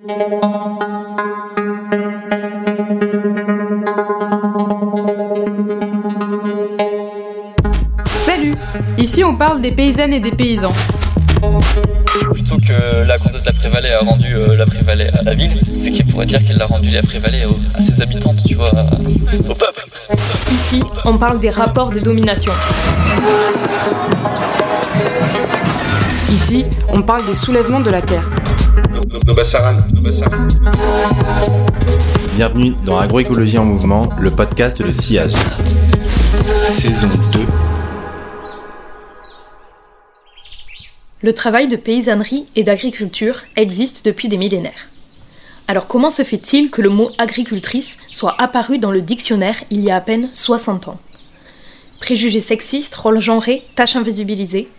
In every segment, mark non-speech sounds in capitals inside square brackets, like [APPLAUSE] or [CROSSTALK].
Salut Ici on parle des paysannes et des paysans. Plutôt que la comtesse de la Prévalée a rendu euh, la Prévalée à la ville, c'est qu'il pourrait dire qu'elle a rendu la Prévalée à ses habitantes, tu vois, au peuple. Ici on parle des rapports de domination. Ici on parle des soulèvements de la terre. Nobasaran. Bienvenue dans Agroécologie en mouvement, le podcast de sillage. Saison 2. Le travail de paysannerie et d'agriculture existe depuis des millénaires. Alors comment se fait-il que le mot agricultrice soit apparu dans le dictionnaire il y a à peine 60 ans? Préjugés sexistes, rôles genrés, tâches invisibilisées,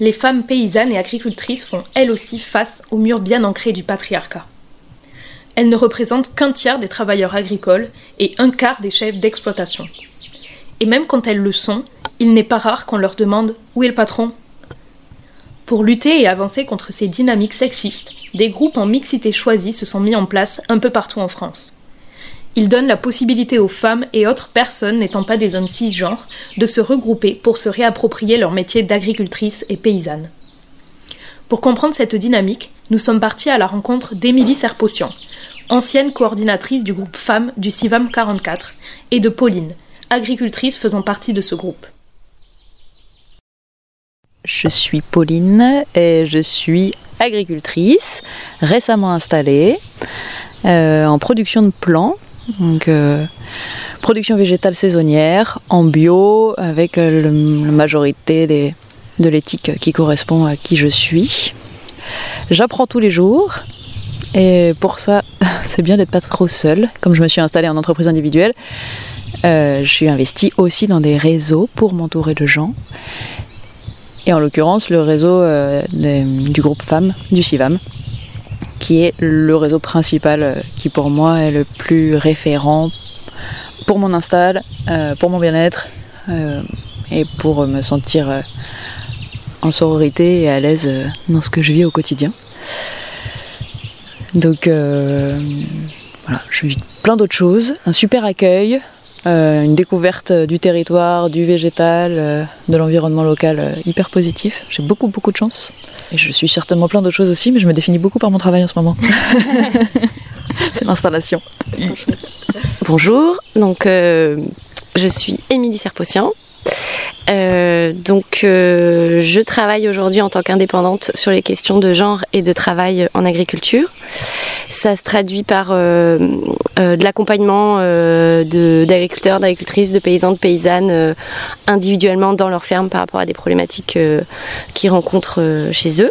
les femmes paysannes et agricultrices font elles aussi face au mur bien ancré du patriarcat. Elles ne représentent qu'un tiers des travailleurs agricoles et un quart des chefs d'exploitation. Et même quand elles le sont, il n'est pas rare qu'on leur demande où est le patron? Pour lutter et avancer contre ces dynamiques sexistes, des groupes en mixité choisie se sont mis en place un peu partout en France. Ils donnent la possibilité aux femmes et autres personnes n'étant pas des hommes cisgenres de se regrouper pour se réapproprier leur métier d'agricultrice et paysanne. Pour comprendre cette dynamique, nous sommes partis à la rencontre d'Émilie Serpotian, ancienne coordinatrice du groupe femmes du CIVAM 44, et de Pauline, agricultrice faisant partie de ce groupe. Je suis Pauline et je suis agricultrice, récemment installée euh, en production de plants, donc euh, production végétale saisonnière, en bio, avec euh, la majorité de l'éthique qui correspond à qui je suis. J'apprends tous les jours et pour ça, [LAUGHS] c'est bien d'être pas trop seule. Comme je me suis installée en entreprise individuelle, euh, je suis investie aussi dans des réseaux pour m'entourer de gens. Et en l'occurrence, le réseau du groupe femmes, du CIVAM, qui est le réseau principal euh, qui pour moi est le plus référent pour mon install, euh, pour mon bien-être euh, et pour me sentir en sororité et à l'aise dans ce que je vis au quotidien. Donc voilà, je vis plein d'autres choses, un super accueil, euh, une découverte euh, du territoire, du végétal, euh, de l'environnement local euh, hyper positif. J'ai beaucoup beaucoup de chance. Et je suis certainement plein d'autres choses aussi, mais je me définis beaucoup par mon travail en ce moment. [LAUGHS] C'est l'installation. Bonjour, donc je suis Émilie Serpotian. Euh, donc euh, je travaille aujourd'hui en tant qu'indépendante sur les questions de genre et de travail en agriculture. Ça se traduit par euh, de l'accompagnement d'agriculteurs, d'agricultrices, de paysans, de paysannes individuellement dans leur ferme par rapport à des problématiques qu'ils rencontrent chez eux.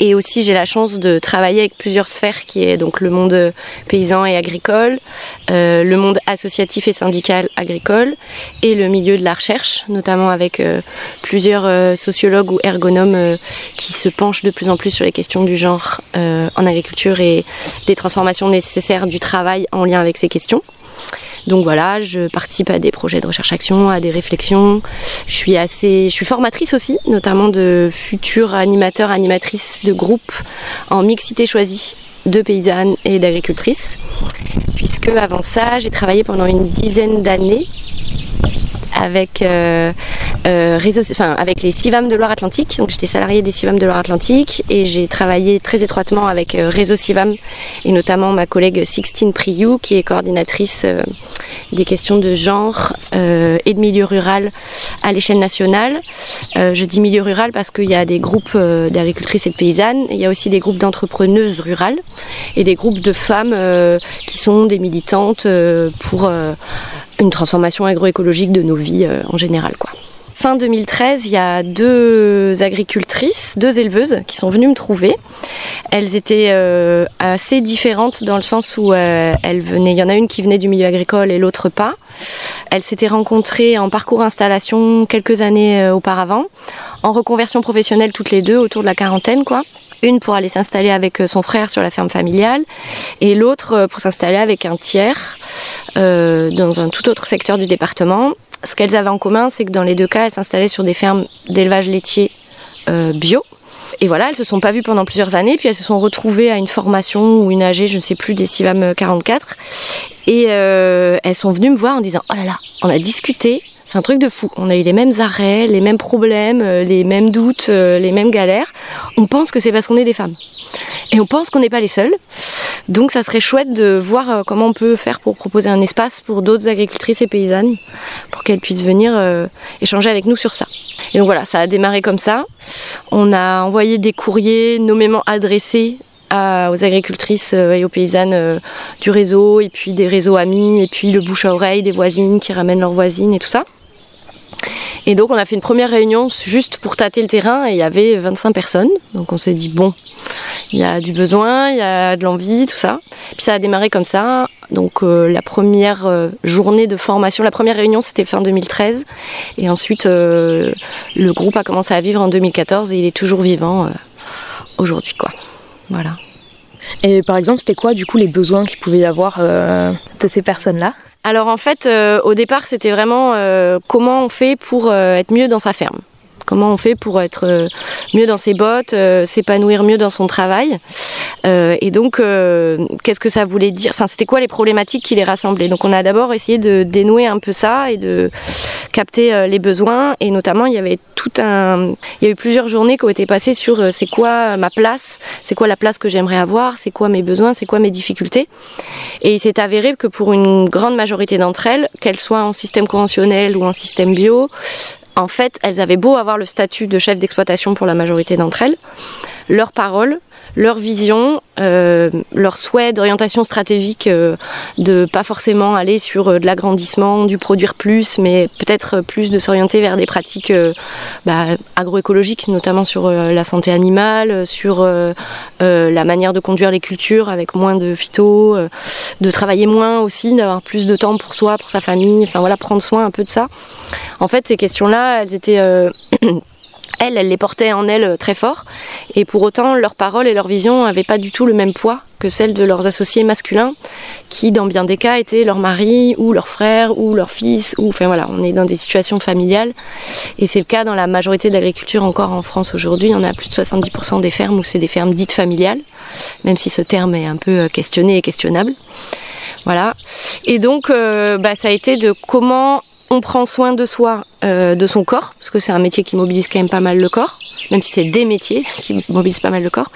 Et aussi, j'ai la chance de travailler avec plusieurs sphères, qui est donc le monde paysan et agricole, euh, le monde associatif et syndical agricole, et le milieu de la recherche, notamment avec euh, plusieurs euh, sociologues ou ergonomes qui se penchent de plus en plus sur les questions du genre en agriculture et des transformations nécessaires du travail en lien avec ces questions. Donc voilà, je participe à des projets de recherche-action, à des réflexions. Je suis assez, je suis formatrice aussi, notamment de futurs animateurs, animatrices de groupes en mixité choisie de paysannes et d'agricultrices. Puisque avant ça, j'ai travaillé pendant une dizaine d'années avec, euh, euh, avec les CIVAM de Loire-Atlantique. Donc j'étais salariée des CIVAM de Loire-Atlantique et j'ai travaillé très étroitement avec euh, Réseau CIVAM et notamment ma collègue Sixtine Priou qui est coordinatrice euh, des questions de genre et de milieu rural à l'échelle nationale. Je dis milieu rural parce qu'il y a des groupes d'agricultrices et de paysannes, il y a aussi des groupes d'entrepreneuses rurales et des groupes de femmes qui sont des militantes pour une transformation agroécologique de nos vies en général. Fin 2013, il y a deux agricultrices, deux éleveuses qui sont venues me trouver. Elles étaient euh, assez différentes dans le sens où euh, elles venaient, il y en a une qui venait du milieu agricole et l'autre pas. Elles s'étaient rencontrées en parcours installation quelques années euh, auparavant, en reconversion professionnelle toutes les deux, autour de la quarantaine quoi. Une pour aller s'installer avec son frère sur la ferme familiale et l'autre pour s'installer avec un tiers dans un tout autre secteur du département. Ce qu'elles avaient en commun, c'est que dans les deux cas, elles s'installaient sur des fermes d'élevage laitier euh, bio. Et voilà, elles se sont pas vues pendant plusieurs années, puis elles se sont retrouvées à une formation ou une AG, je ne sais plus, des CIVAM 44. Et euh, elles sont venues me voir en disant Oh là là, on a discuté, c'est un truc de fou. On a eu les mêmes arrêts, les mêmes problèmes, euh, les mêmes doutes, euh, les mêmes galères. On pense que c'est parce qu'on est des femmes. Et on pense qu'on n'est pas les seules. Donc ça serait chouette de voir euh, comment on peut faire pour proposer un espace pour d'autres agricultrices et paysannes, pour qu'elles puissent venir échanger avec nous sur ça. Et donc voilà, ça a démarré comme ça. On a envoyé des courriers nommément adressés aux agricultrices et aux paysannes du réseau, et puis des réseaux amis, et puis le bouche à oreille des voisines qui ramènent leurs voisines et tout ça. Et donc on a fait une première réunion juste pour tâter le terrain et il y avait 25 personnes. Donc on s'est dit bon, il y a du besoin, il y a de l'envie, tout ça. Puis ça a démarré comme ça. Donc euh, la première euh, journée de formation, la première réunion c'était fin 2013. Et ensuite euh, le groupe a commencé à vivre en 2014 et il est toujours vivant aujourd'hui quoi. Voilà. Et par exemple, c'était quoi du coup les besoins qu'il pouvait y avoir de ces personnes-là? Alors en fait, euh, au départ, c'était vraiment euh, comment on fait pour euh, être mieux dans sa ferme. Comment on fait pour être euh, mieux dans ses bottes, euh, s'épanouir mieux dans son travail. Euh, et donc, qu'est-ce que ça voulait dire? Enfin, c'était quoi les problématiques qui les rassemblaient? Donc, on a d'abord essayé de dénouer un peu ça et de capter les besoins. Et notamment, il y avait tout un, il y a eu plusieurs journées qui ont été passées sur c'est quoi ma place, c'est quoi la place que j'aimerais avoir, c'est quoi mes besoins, c'est quoi mes difficultés? Et il s'est avéré que pour une grande majorité d'entre elles, qu'elles soient en système conventionnel ou en système bio, en fait, elles avaient beau avoir le statut de chef d'exploitation pour la majorité d'entre elles, leurs paroles, leur vision, euh, leur souhait d'orientation stratégique, euh, de pas forcément aller sur euh, de l'agrandissement, du produire plus, mais peut-être plus de s'orienter vers des pratiques euh, bah, agroécologiques, notamment sur euh, la santé animale, euh, sur euh, euh, la manière de conduire les cultures avec moins de phyto, euh, de travailler moins aussi, d'avoir plus de temps pour soi, pour sa famille, enfin voilà, prendre soin un peu de ça. En fait, ces questions-là, elles étaient. [CLEARS THROAT] elles, elles les portaient en elles euh, très fort, et pour autant, leurs paroles et leur vision n'avaient pas du tout le même poids que celles de leurs associés masculins, qui, dans bien des cas, étaient leur mari ou leur frère ou leur fils, ou enfin voilà, on est dans des situations familiales, et c'est le cas dans la majorité de l'agriculture encore en France aujourd'hui. On a plus de 70% des fermes où c'est des fermes dites familiales, même si ce terme est un peu euh, questionné et questionnable. Voilà. Et donc, euh, bah, ça a été de comment on prend soin de soi, euh, de son corps, parce que c'est un métier qui mobilise quand même pas mal le corps, même si c'est des métiers [LAUGHS] qui mobilisent pas mal le corps,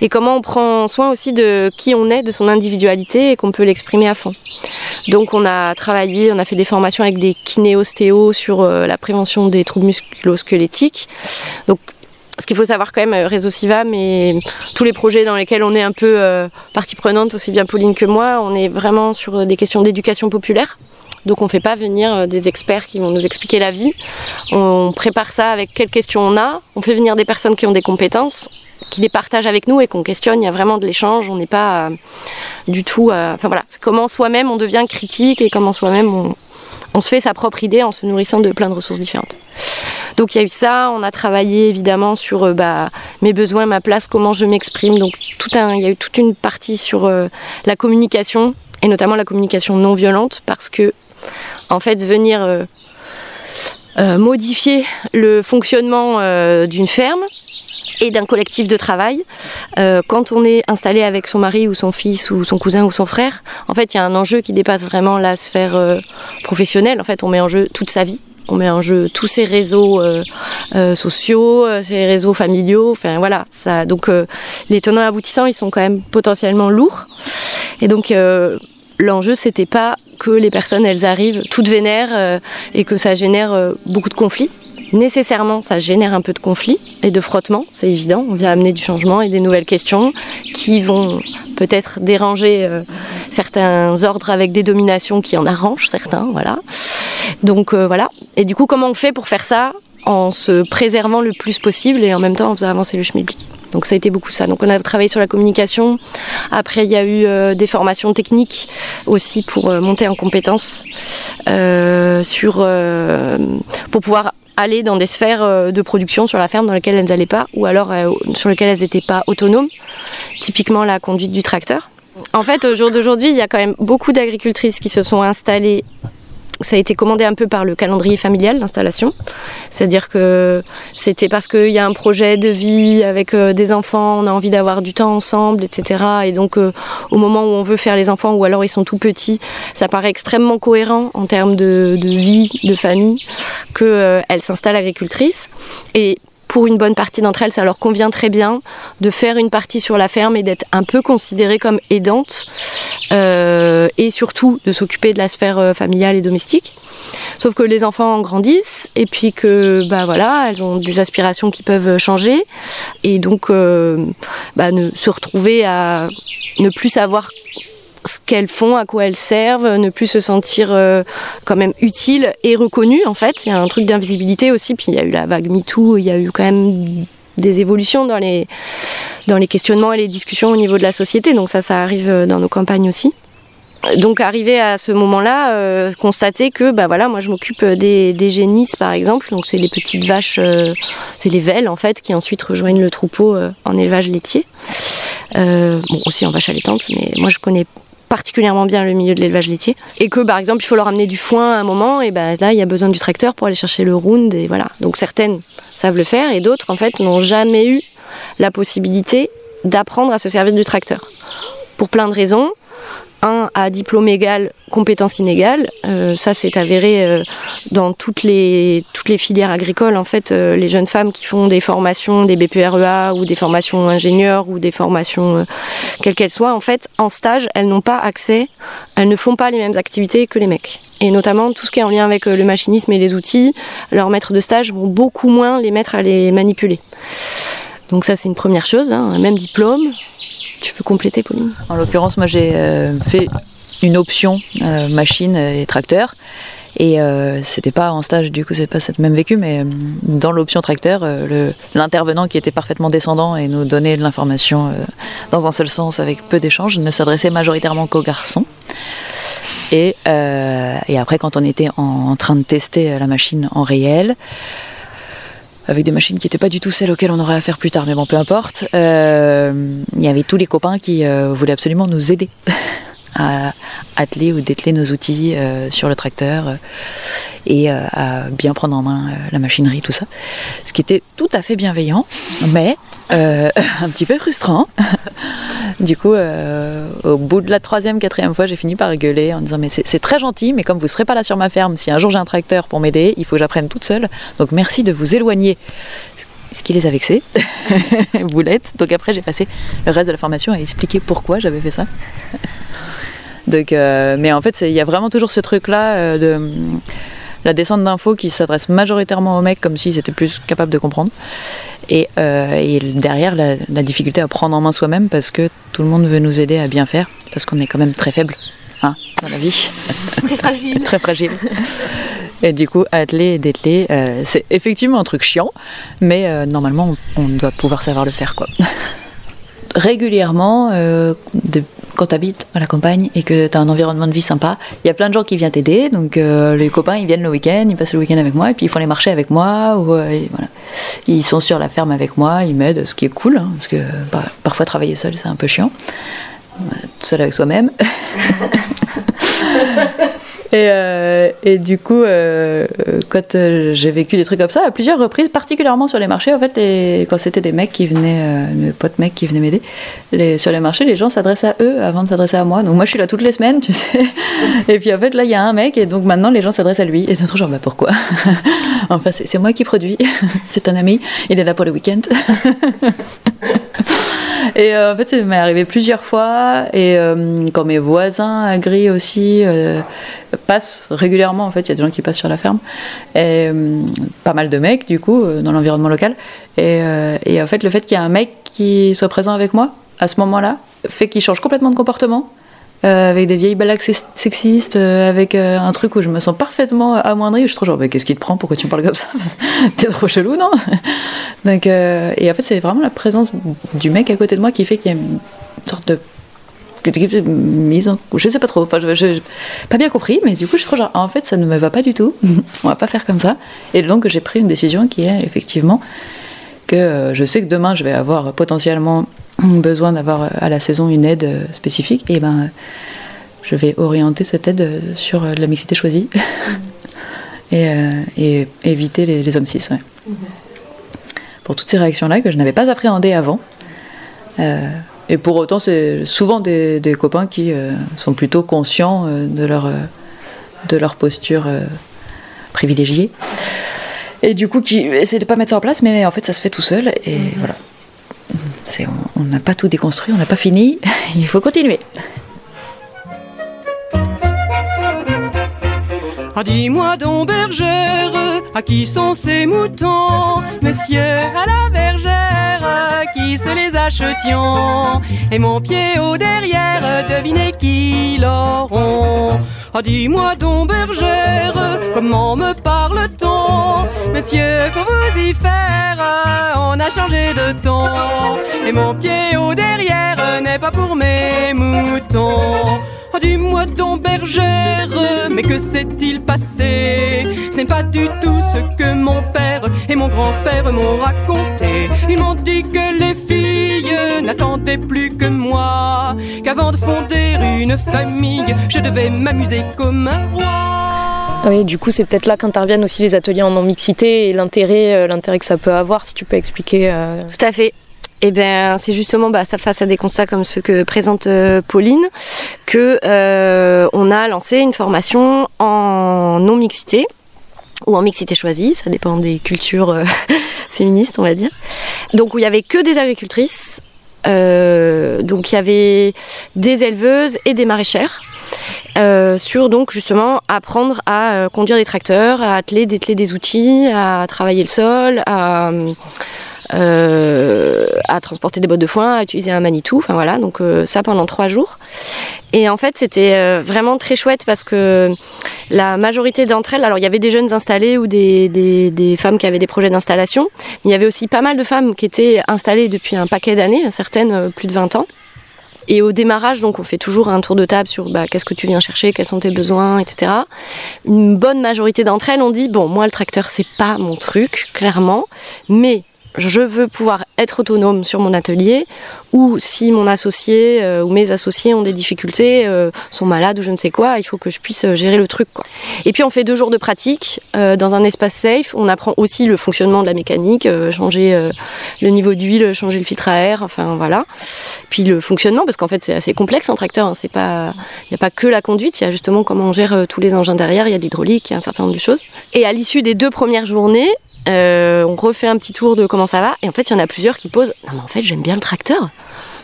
et comment on prend soin aussi de qui on est, de son individualité, et qu'on peut l'exprimer à fond. Donc on a travaillé, on a fait des formations avec des kinéostéos sur euh, la prévention des troubles musculo-squelettiques. Donc ce qu'il faut savoir quand même, euh, Réseau Civam et tous les projets dans lesquels on est un peu partie prenante, aussi bien Pauline que moi, on est vraiment sur des questions d'éducation populaire. Donc on ne fait pas venir euh, des experts qui vont nous expliquer la vie. On prépare ça avec quelles questions on a. On fait venir des personnes qui ont des compétences, qui les partagent avec nous et qu'on questionne. Il y a vraiment de l'échange. On n'est pas euh, du tout. euh, Enfin voilà, comment soi-même on devient critique et comment soi-même on, se fait sa propre idée en se nourrissant de plein de ressources différentes. Donc il y a eu ça, on a travaillé évidemment sur bah, mes besoins, ma place, comment je m'exprime. Donc tout un, il y a eu toute une partie sur la communication et notamment la communication non violente parce que en fait venir euh, euh, modifier le fonctionnement euh, d'une ferme et d'un collectif de travail. Quand on est installé avec son mari ou son fils ou son cousin ou son frère, en fait, il y a un enjeu qui dépasse vraiment la sphère professionnelle. En fait, on met en jeu toute sa vie. On met en jeu tous ses réseaux sociaux, ses réseaux familiaux. Enfin voilà, ça. Donc les tenants aboutissants, ils sont quand même potentiellement lourds. Et donc l'enjeu, c'était pas que les personnes elles arrivent toutes vénères euh, et que ça génère euh, beaucoup de conflits. Nécessairement, ça génère un peu de conflits et de frottements, c'est évident. On vient amener du changement et des nouvelles questions qui vont peut-être déranger euh, certains ordres avec des dominations qui en arrangent certains, voilà. Donc voilà. Et du coup, comment on fait pour faire ça? En se préservant le plus possible et en même temps en faisant avancer le schmilblick donc ça a été beaucoup ça. Donc on a travaillé sur la communication. Après il y a eu euh, des formations techniques aussi pour euh, monter en compétences euh, sur pour pouvoir aller dans des sphères de production sur la ferme dans lesquelles elles n'allaient pas ou alors sur lesquelles elles n'étaient pas autonomes. Typiquement la conduite du tracteur. En fait, au jour d'aujourd'hui, il y a quand même beaucoup d'agricultrices qui se sont installées ça a été commandé un peu par le calendrier familial, l'installation. C'est-à-dire que c'était parce qu'il y a un projet de vie avec euh, des enfants, on a envie d'avoir du temps ensemble, etc. Et donc, euh, au moment où on veut faire les enfants, ou alors ils sont tout petits, ça paraît extrêmement cohérent en termes de, vie, de famille, qu'elle euh, s'installe agricultrice. Et pour une bonne partie d'entre elles, ça leur convient très bien de faire une partie sur la ferme et d'être un peu considérées comme aidantes euh, et surtout de s'occuper de la sphère euh, familiale et domestique. Sauf que les enfants grandissent et puis que bah voilà, elles ont des aspirations qui peuvent changer et donc euh, bah, ne, se retrouver à ne plus savoir qu'elles font, à quoi elles servent, ne plus se sentir euh, quand même utiles et reconnues en fait. Il y a un truc d'invisibilité aussi, puis il y a eu la vague MeToo, il y a eu quand même des évolutions dans les, questionnements et les discussions au niveau de la société, donc ça, ça arrive euh, dans nos campagnes aussi. Donc arrivé à ce moment-là, euh, constater que bah voilà, moi je m'occupe des, des génisses par exemple, donc c'est les petites vaches, c'est les velles en fait qui ensuite rejoignent le troupeau en élevage laitier. bon aussi en vache allaitante, mais moi je connais particulièrement bien le milieu de l'élevage laitier. Et que par exemple, il faut leur amener du foin à un moment, et ben là, il y a besoin du tracteur pour aller chercher le round, et voilà. Donc certaines savent le faire, et d'autres, en fait, n'ont jamais eu la possibilité d'apprendre à se servir du tracteur. Pour plein de raisons un à diplôme égal, compétence inégale. Euh, ça, c'est avéré euh, dans toutes les, filières agricoles. En fait, euh, les jeunes femmes qui font des formations, des BPREA ou des formations ingénieurs ou des formations quelles qu'elles soient, en fait, en stage, elles n'ont pas accès, elles ne font pas les mêmes activités que les mecs. Et notamment tout ce qui est en lien avec le machinisme et les outils, leurs maîtres de stage vont beaucoup moins les mettre à les manipuler. Donc ça, c'est une première chose, hein, même diplôme, tu peux compléter, Pauline En l'occurrence, moi j'ai euh, fait une option euh, machine et tracteur. Et euh, c'était pas en stage, du coup, c'est pas cette même vécu, mais dans l'option tracteur, l'intervenant qui était parfaitement descendant et nous donnait de l'information dans un seul sens avec peu d'échanges ne s'adressait majoritairement qu'aux garçons. Et, après, quand on était en, train de tester la machine en réel, avec des machines qui n'étaient pas du tout celles auxquelles on aurait affaire plus tard, mais bon, peu importe. Euh, il y avait tous les copains qui euh, voulaient absolument nous aider [LAUGHS] à atteler ou dételer nos outils euh, sur le tracteur et à bien prendre en main la machinerie, tout ça. Ce qui était tout à fait bienveillant, mais [LAUGHS] un petit peu frustrant. [LAUGHS] Du coup, euh, au bout de la troisième, quatrième fois, j'ai fini par gueuler en disant Mais c'est très gentil, mais comme vous ne serez pas là sur ma ferme, si un jour j'ai un tracteur pour m'aider, il faut que j'apprenne toute seule. Donc merci de vous éloigner. Ce qui les a vexés, [LAUGHS] boulettes. Donc après, j'ai passé le reste de la formation à expliquer pourquoi j'avais fait ça. Donc, euh, mais en fait, il y a vraiment toujours ce truc-là euh, de la descente d'infos qui s'adresse majoritairement aux mecs comme s'ils étaient plus capables de comprendre. Et, euh, derrière, la, difficulté à prendre en main soi-même parce que tout le monde veut nous aider à bien faire, parce qu'on est quand même très faible hein, dans la vie. Très fragile. [LAUGHS] très fragile. Et du coup, atteler et dételer, euh, c'est effectivement un truc chiant, mais euh, normalement, on, on, doit pouvoir savoir le faire. quoi. [LAUGHS] Régulièrement, de quand tu habites à la campagne et que tu as un environnement de vie sympa, il y a plein de gens qui viennent t'aider. Donc euh, les copains, ils viennent le week-end, ils passent le week-end avec moi et puis ils font les marchés avec moi. Ou, euh, voilà. Ils sont sur la ferme avec moi, ils m'aident, ce qui est cool, hein, parce que bah, parfois travailler seul, c'est un peu chiant. Seul avec soi-même. [LAUGHS] Et, euh, et, du coup, euh, quand euh, j'ai vécu des trucs comme ça, à plusieurs reprises, particulièrement sur les marchés, en fait, quand c'était des mecs qui venaient, mes potes mecs qui venaient m'aider, sur les marchés, les gens s'adressaient à eux avant de s'adresser à moi. Donc moi, je suis là toutes les semaines, [LAUGHS] tu sais. Et puis en fait, là, il y a un mec, et donc maintenant, les gens s'adressent à lui. Et c'est trop genre, bah pourquoi? [LAUGHS] Enfin, c'est moi qui produis, [LAUGHS] c'est un ami, il est là pour le week-end. [LAUGHS] Et euh, en fait, ça m'est arrivé plusieurs fois. Et euh, quand mes voisins agris aussi euh, passent régulièrement, en fait, il y a des gens qui passent sur la ferme. Et pas mal de mecs, du coup, dans l'environnement local. Et, et, en fait, le fait qu'il y ait un mec qui soit présent avec moi à ce moment-là fait qu'il change complètement de comportement. Euh, avec des vieilles blagues sexistes, euh, avec euh, un truc où je me sens parfaitement amoindrie. Je suis trop genre, qu'est-ce qui te prend? Pourquoi tu me parles comme ça? [LAUGHS] T'es trop chelou, non? [LAUGHS] Donc, Et en fait, c'est vraiment la présence du mec à côté de moi qui fait qu'il y a une sorte de mise en... Je sais pas trop, enfin, je, pas bien compris, mais du coup, je trop genre, en fait, ça ne me va pas du tout. [LAUGHS] On va pas faire comme ça. Et donc, j'ai pris une décision qui est effectivement que je sais que demain, je vais avoir potentiellement besoin d'avoir euh, à la saison une aide euh, spécifique, et ben je vais orienter cette aide euh, sur la mixité choisie [LAUGHS] et, et éviter les, les hommes cis. ouais. Pour toutes ces réactions-là que je n'avais pas appréhendées avant. Euh, et pour autant, c'est souvent des, des copains qui euh, sont plutôt conscients euh, de, leur, de leur posture privilégiée. Et du coup, qui essaient de pas mettre ça en place, mais en fait, ça se fait tout seul. Et voilà. C'est- on on n'a pas tout déconstruit, on n'a pas fini. [LAUGHS] Il faut continuer. Ah, dis-moi donc, bergère, à qui sont ces moutons? Monsieur, à la bergère, qui se les achetions? Et mon pied au derrière, devinez qui l'auront? Ah, dis-moi donc, bergère, comment me parle-t-on? Monsieur, faut vous y faire, on a changé de ton Et mon pied au derrière n'est pas pour mes moutons. Oh, dis-moi donc bergère, mais que s'est-il passé? Ce n'est pas du tout ce que mon père et mon grand-père m'ont raconté. Ils m'ont dit que les filles n'attendaient plus que moi, qu'avant de fonder une famille, je devais m'amuser comme un roi. Oui, du coup, c'est peut-être là qu'interviennent aussi les ateliers en non-mixité et l'intérêt, euh, l'intérêt que ça peut avoir, si tu peux expliquer. euh, Tout à fait. Et ben, c'est justement bah, ça face à des constats comme ceux que présente euh, Pauline que euh, on a lancé une formation en non mixité ou en mixité choisie, ça dépend des cultures euh, [LAUGHS] féministes, on va dire. Donc où il y avait que des agricultrices, euh, donc il y avait des éleveuses et des maraîchères. euh, sur donc justement apprendre à euh, conduire des tracteurs, à atteler, dételer des outils, à travailler le sol, à à transporter des bottes de foin, à utiliser un Manitou, enfin voilà, donc euh, ça pendant trois jours. Et en fait, c'était euh, vraiment très chouette parce que la majorité d'entre elles, alors il y avait des jeunes installés ou des, des, femmes qui avaient des projets d'installation, mais il y avait aussi pas mal de femmes qui étaient installées depuis un paquet d'années, certaines euh, plus de 20 ans. Et au démarrage, donc, on fait toujours un tour de table sur bah, qu'est-ce que tu viens chercher, quels sont tes besoins, etc. Une bonne majorité d'entre elles ont dit bon, moi le tracteur c'est pas mon truc, clairement, mais je veux pouvoir être autonome sur mon atelier ou si mon associé euh, ou mes associés ont des difficultés, euh, sont malades ou je ne sais quoi, il faut que je puisse euh, gérer le truc. Et puis on fait deux jours de pratique dans un espace safe. On apprend aussi le fonctionnement de la mécanique, changer le niveau d'huile, changer le filtre à air, enfin voilà. Puis le fonctionnement, parce qu'en fait c'est assez complexe un tracteur. Hein, il n'y a pas que la conduite, il y a justement comment on gère tous les engins derrière. Il y a l'hydraulique, il y a un certain nombre de choses. Et à l'issue des deux premières journées, euh, on refait un petit tour de comment ça va. Et en fait, il y en a plusieurs qui posent Non, mais en fait, j'aime bien le tracteur.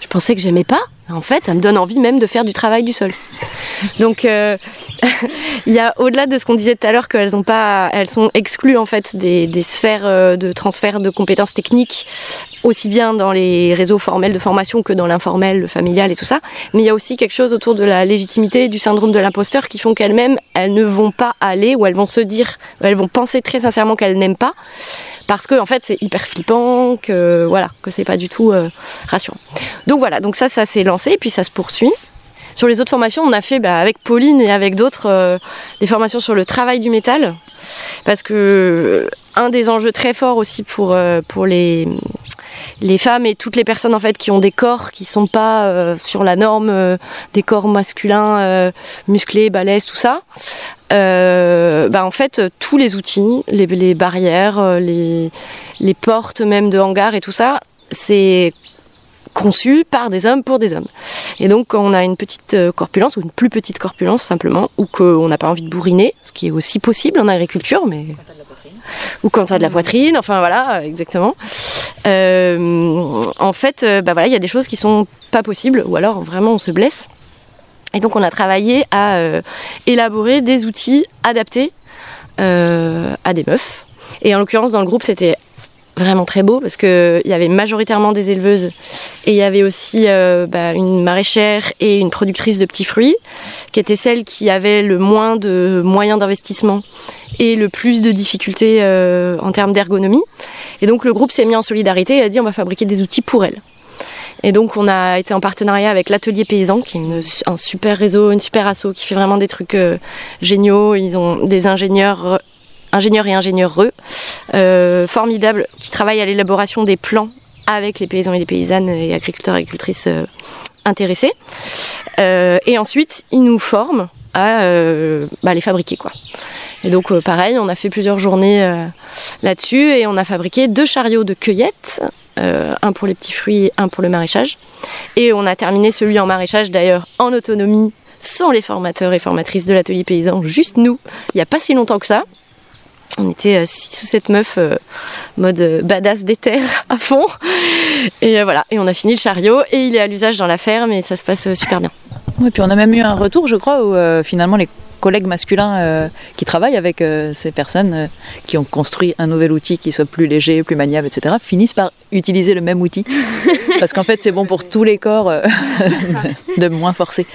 Je pensais que j'aimais pas. En fait, ça me donne envie même de faire du travail du sol. [LAUGHS] Donc, euh, [LAUGHS] il y a au-delà de ce qu'on disait tout à l'heure qu'elles ont pas, elles sont exclues en fait des, des sphères euh, de transfert de compétences techniques, aussi bien dans les réseaux formels de formation que dans l'informel, le familial et tout ça. Mais il y a aussi quelque chose autour de la légitimité du syndrome de l'imposteur qui font qu'elles-mêmes, elles ne vont pas aller ou elles vont se dire, elles vont penser très sincèrement qu'elles n'aiment pas parce que en fait c'est hyper flippant, que voilà, que c'est pas du tout euh, rassurant. Donc voilà, donc ça, ça s'est lancé et puis ça se poursuit. Sur les autres formations, on a fait bah, avec Pauline et avec d'autres euh, des formations sur le travail du métal, parce que un des enjeux très forts aussi pour euh, les femmes et toutes les personnes en fait qui ont des corps qui sont pas euh, sur la norme euh, des corps masculins musclés, balèzes, tout ça. Bah en fait, tous les outils, les, barrières, les, les portes même de hangar et tout ça, c'est conçu par des hommes pour des hommes. Et donc, quand on a une petite euh, corpulence ou une plus petite corpulence simplement, ou qu'on n'a pas envie de bourriner, ce qui est aussi possible en agriculture, mais ou quand ça a de la poitrine, enfin voilà, euh, exactement. Euh, en fait, bah voilà, il y a des choses qui sont pas possibles, ou alors vraiment on se blesse. Et donc on a travaillé à euh, élaborer des outils adaptés euh, à des meufs. Et en l'occurrence dans le groupe c'était vraiment très beau parce qu'il y avait majoritairement des éleveuses et il y avait aussi euh, bah, une maraîchère et une productrice de petits fruits qui étaient celles qui avaient le moins de moyens d'investissement et le plus de difficultés euh, en termes d'ergonomie. Et donc le groupe s'est mis en solidarité et a dit on va fabriquer des outils pour elles. Et donc on a été en partenariat avec l'Atelier Paysan, qui est un super réseau, une super asso, qui fait vraiment des trucs euh, géniaux. Ils ont des ingénieurs, ingénieurs et ingénieureux euh, formidables qui travaillent à l'élaboration des plans avec les paysans et les paysannes et agriculteurs et agricultrices euh, intéressés. Euh, et ensuite, ils nous forment à bah, les fabriquer. Quoi. Et donc, pareil, on a fait plusieurs journées là-dessus et on a fabriqué deux chariots de cueillette, un pour les petits fruits, un pour le maraîchage. Et on a terminé celui en maraîchage d'ailleurs en autonomie, sans les formateurs et formatrices de l'atelier paysan, juste nous, il n'y a pas si longtemps que ça. On était 6 ou 7 meufs, euh, mode euh, badass des terres [LAUGHS] à fond. Et euh, voilà, et on a fini le chariot et il est à l'usage dans la ferme et ça se passe euh, super bien. Ouais, puis on a même eu un retour, je crois, où euh, finalement les collègues masculins euh, qui travaillent avec euh, ces personnes euh, qui ont construit un nouvel outil qui soit plus léger, plus maniable, etc., finissent par utiliser le même outil. [LAUGHS] Parce qu'en fait, c'est bon pour tous les corps de moins forcer.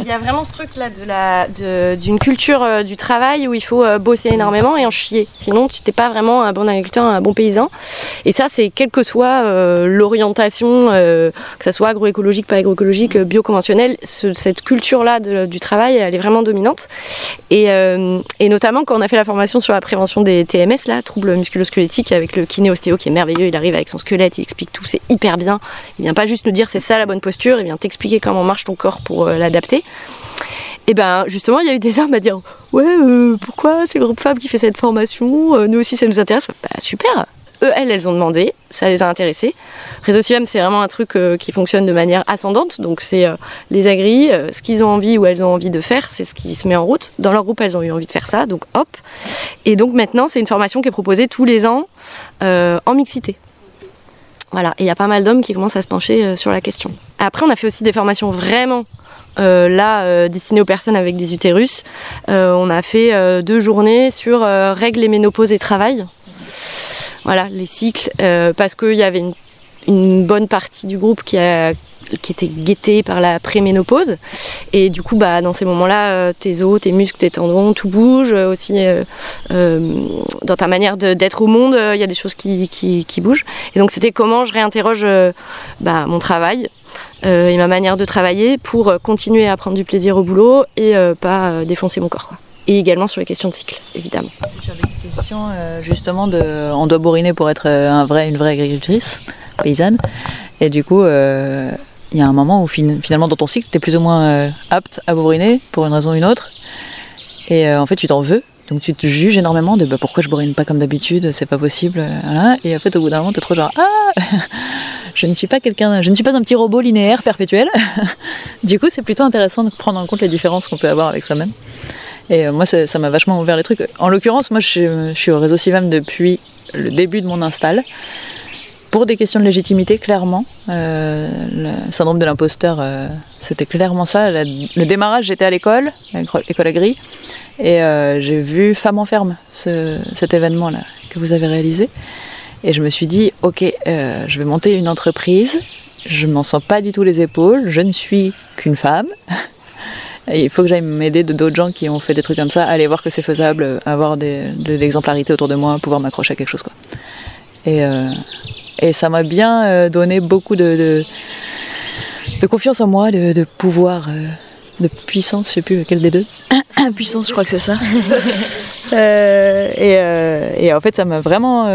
Il y a vraiment ce truc là de la de- d'une culture du travail où il faut bosser énormément et en chier. Sinon, tu n'es pas vraiment un bon agriculteur, un bon paysan. Et ça, c'est quelle que soit l'orientation, que ça soit agroécologique, pas agroécologique, bioconventionnelle, ce- cette culture là du travail, elle est vraiment dominante. Et, euh, et notamment quand on a fait la formation sur la prévention des TMS, là, troubles musculo-squelettiques, avec le kiné ostéo qui est merveilleux, il arrive avec son squelette, il explique tout, c'est hyper bien. Il vient pas juste nous dire c'est ça la bonne posture, il vient t'expliquer comment marche ton corps pour euh, l'adapter. Et ben justement, il y a eu des armes à dire ouais, euh, pourquoi c'est le groupe Fab qui fait cette formation Nous aussi, ça nous intéresse. Bah super. Elles, elles ont demandé, ça les a intéressés. Réseau Silem, c'est vraiment un truc euh, qui fonctionne de manière ascendante. Donc c'est euh, les agris, euh, ce qu'ils ont envie ou elles ont envie de faire, c'est ce qui se met en route. Dans leur groupe, elles ont eu envie de faire ça, donc hop. Et donc maintenant, c'est une formation qui est proposée tous les ans en mixité. Voilà, et il y a pas mal d'hommes qui commencent à se pencher sur la question. Après, on a fait aussi des formations vraiment là destinées aux personnes avec des utérus. On a fait deux journées sur règles et ménopause et travail. Voilà, les cycles, euh, parce qu'il y avait une, bonne partie du groupe qui, était guettée par la préménopause. Et du coup, bah, dans ces moments-là, euh, tes os, tes muscles, tes tendons, tout bouge. Euh, Aussi, dans ta manière d'être au monde, il y a des choses qui, bougent. Et donc, c'était comment je réinterroge bah, mon travail et ma manière de travailler pour continuer à prendre du plaisir au boulot et pas défoncer mon corps. Et également sur les questions de cycle, évidemment. Sur les questions, euh, justement, de, on doit bourriner pour être euh, un vrai, une vraie agricultrice paysanne. Et du coup, euh, il y a un moment où fin- finalement, dans ton cycle, tu es plus ou moins apte à bourriner pour une raison ou une autre. Et en fait, tu t'en veux. Donc tu te juges énormément de bah, pourquoi je bourrine pas comme d'habitude, c'est pas possible. Et en fait, au bout d'un moment, tu es trop genre Ah [LAUGHS] Je ne suis pas quelqu'un, je ne suis pas un petit robot linéaire perpétuel. [LAUGHS] du coup, c'est plutôt intéressant de prendre en compte les différences qu'on peut avoir avec soi-même. Et euh, moi, ça m'a vachement ouvert les trucs. En l'occurrence, moi, je suis, au réseau Civam depuis le début de mon install. Pour des questions de légitimité, clairement. Euh, le syndrome de l'imposteur, euh, c'était clairement ça. Le démarrage, j'étais à l'école, l'école agri, et j'ai vu Femme en ferme, ce- cet événement-là que vous avez réalisé. Et je me suis dit, ok, je vais monter une entreprise, je m'en sens pas du tout les épaules, je ne suis qu'une femme. [LAUGHS] Et il faut que j'aille m'aider de d'autres gens qui ont fait des trucs comme ça, aller voir que c'est faisable, euh, avoir des, de l'exemplarité autour de moi, pouvoir m'accrocher à quelque chose. Quoi. Et, euh, et ça m'a bien euh, donné beaucoup de, de, de confiance en moi, de, de pouvoir, de puissance, je sais plus lequel des deux. [COUGHS] puissance, je crois que c'est ça. [LAUGHS] Euh, et, euh, et en fait, ça m'a vraiment